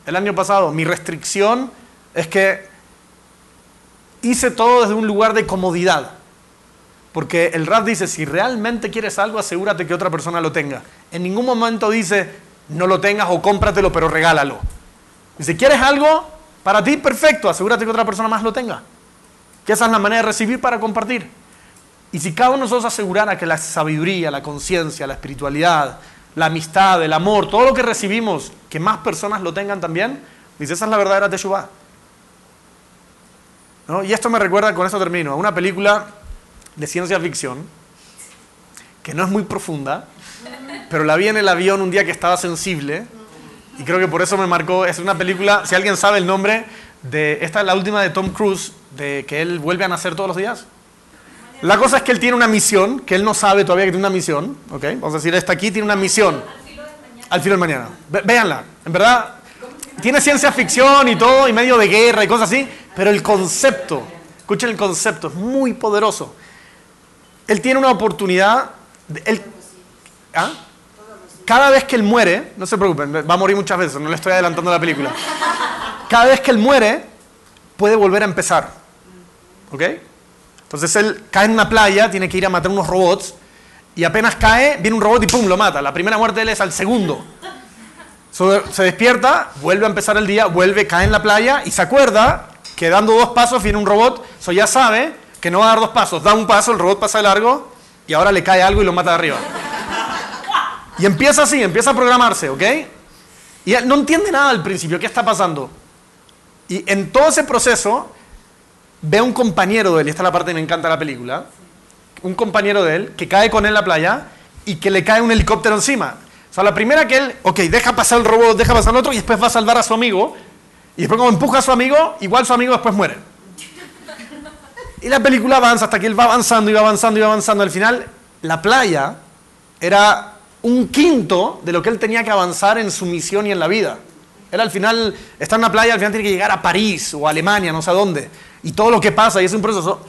El año pasado mi restricción es que hice todo desde un lugar de comodidad. Porque el rap dice, si realmente quieres algo, asegúrate que otra persona lo tenga. En ningún momento dice, no lo tengas o cómpratelo, pero regálalo. Y si quieres algo para ti, perfecto, asegúrate que otra persona más lo tenga. Que esa es la manera de recibir para compartir. Y si cada uno de nosotros asegurara que la sabiduría, la conciencia, la espiritualidad, la amistad, el amor, todo lo que recibimos, que más personas lo tengan también, dice, esa es la verdadera Teshuvah. Y esto me recuerda, con esto termino, a una película de ciencia ficción, que no es muy profunda, pero la vi en el avión un día que estaba sensible y creo que por eso me marcó. Es una película, si alguien sabe el nombre, de esta es la última de Tom Cruise, de que él vuelve a nacer todos los días. La cosa es que él tiene una misión, que él no sabe todavía que tiene una misión, ¿ok? Vamos a decir, esta aquí tiene una misión. Al filo del mañana. Véanla, en verdad, tiene ciencia ficción y todo, y medio de guerra y cosas así, pero el concepto, escuchen el concepto, es muy poderoso. Él tiene una oportunidad, ¿ah? Cada vez que él muere, no se preocupen, va a morir muchas veces, no le estoy adelantando la película. Cada vez que él muere, puede volver a empezar. ¿Ok? Entonces él cae en una playa, tiene que ir a matar unos robots, y apenas cae, viene un robot y ¡pum! lo mata. La primera muerte de él es al segundo. se despierta, vuelve a empezar el día, vuelve, cae en la playa y se acuerda que dando dos pasos viene un robot, eso ya sabe que no va a dar dos pasos, da un paso, el robot pasa de largo y ahora le cae algo y lo mata de arriba. Y empieza así, empieza a programarse, ¿ok? Y no entiende nada al principio, ¿qué está pasando? Y en todo ese proceso ve a un compañero de él, y esta es la parte que me encanta de la película, un compañero de él que cae con él en la playa y que le cae un helicóptero encima. O sea, la primera que él, ok, deja pasar el robot, deja pasar el otro y después va a salvar a su amigo. Y después como empuja a su amigo, igual su amigo después muere. Y la película avanza hasta que él va avanzando y va avanzando y va avanzando. Al final, la playa era un quinto de lo que él tenía que avanzar en su misión y en la vida. Él al final está en una playa, al final tiene que llegar a París o Alemania, no sé a dónde. Y todo lo que pasa, y es un proceso.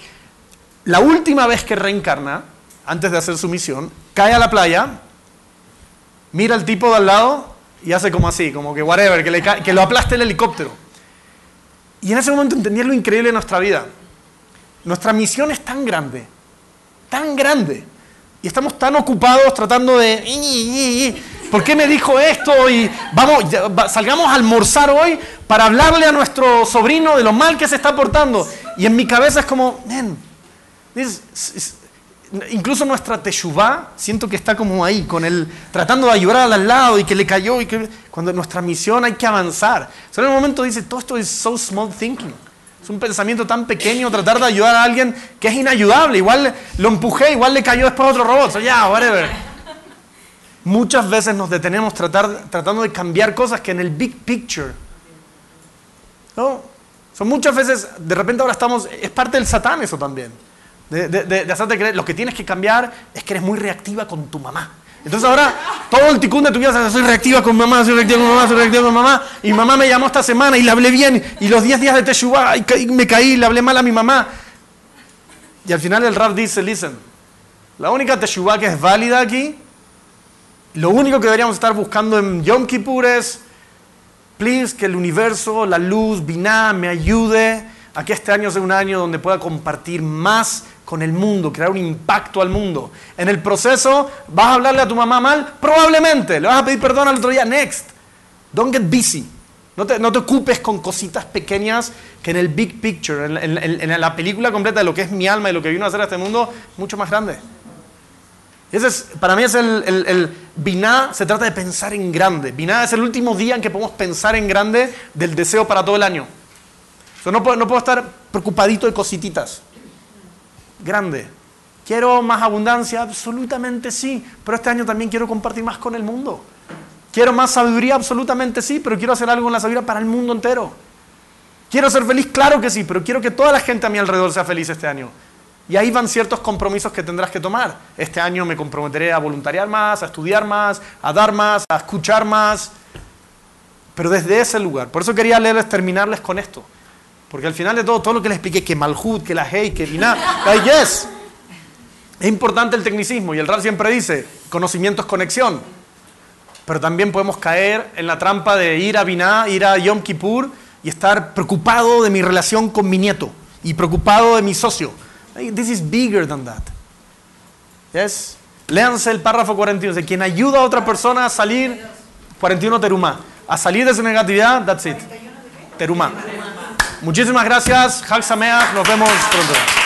La última vez que reencarna, antes de hacer su misión, cae a la playa, mira al tipo de al lado y hace como así, como que whatever, que, que lo aplaste el helicóptero. Y en ese momento entendía lo increíble de nuestra vida. Nuestra misión es tan grande, tan grande, y estamos tan ocupados tratando de... ¿Por qué me dijo esto? Y vamos, salgamos a almorzar hoy para hablarle a nuestro sobrino de lo mal que se está portando. Y en mi cabeza es como, incluso nuestra teshuvá, siento que está como ahí, con él, tratando de ayudar al lado y que le cayó, y que, cuando nuestra misión hay que avanzar. Solo en un momento dice, todo esto es so small thinking. Es un pensamiento tan pequeño tratar de ayudar a alguien que es inayudable. Igual lo empujé, igual le cayó después otro robot. ya, whatever. Muchas veces nos detenemos tratando de cambiar cosas que en el big picture. ¿no? Son muchas veces, de repente ahora estamos, es parte del satán eso también de, de, hacerte creer, lo que tienes que cambiar es que eres muy reactiva con tu mamá. Entonces ahora todo el ticún de tu vida soy reactiva con mamá, soy reactiva con mamá, soy reactiva con mamá. Y mamá me llamó esta semana y le hablé bien. Y los 10 días de Teshuvah me caí, le hablé mal a mi mamá. Y al final el rap dice, listen, la única Teshuvah que es válida aquí, lo único que deberíamos estar buscando en Yom Kippur es, please, que el universo, la luz, Binah, me ayude a que este año sea un año donde pueda compartir más con el mundo, crear un impacto al mundo. En el proceso, ¿vas a hablarle a tu mamá mal? Probablemente. ¿Le vas a pedir perdón al otro día? Next. Don't get busy. No te, no te ocupes con cositas pequeñas que en el big picture, en, la película completa de lo que es mi alma y lo que vino a hacer a este mundo, mucho más grande. Ese es, para mí es el, el, el Biná, se trata de pensar en grande. Biná es el último día en que podemos pensar en grande del deseo para todo el año. no, puedo, no puedo estar preocupadito de cosititas grande. ¿Quiero más abundancia? Absolutamente sí, pero este año también quiero compartir más con el mundo. ¿Quiero más sabiduría? Absolutamente sí, pero quiero hacer algo en la sabiduría para el mundo entero. ¿Quiero ser feliz? Claro que sí, pero quiero que toda la gente a mi alrededor sea feliz este año. Y ahí van ciertos compromisos que tendrás que tomar. Este año me comprometeré a voluntariar más, a estudiar más, a dar más, a escuchar más. Pero desde ese lugar. Por eso quería leerles, terminarles con esto. Porque al final de todo, todo lo que les expliqué, que Malhut, que la Hei, que Binah, yes. Es importante el tecnicismo y el RAR siempre dice, conocimiento es conexión. Pero también podemos caer en la trampa de ir a Binah, ir a Yom Kippur y estar preocupado de mi relación con mi nieto y preocupado de mi socio. This is bigger than that. Yes. Léanse el párrafo 41, de quien ayuda a otra persona a salir, 41 terumá, a salir de su negatividad, that's it. Terumá. Muchísimas gracias. Hag Sameach. Nos vemos pronto.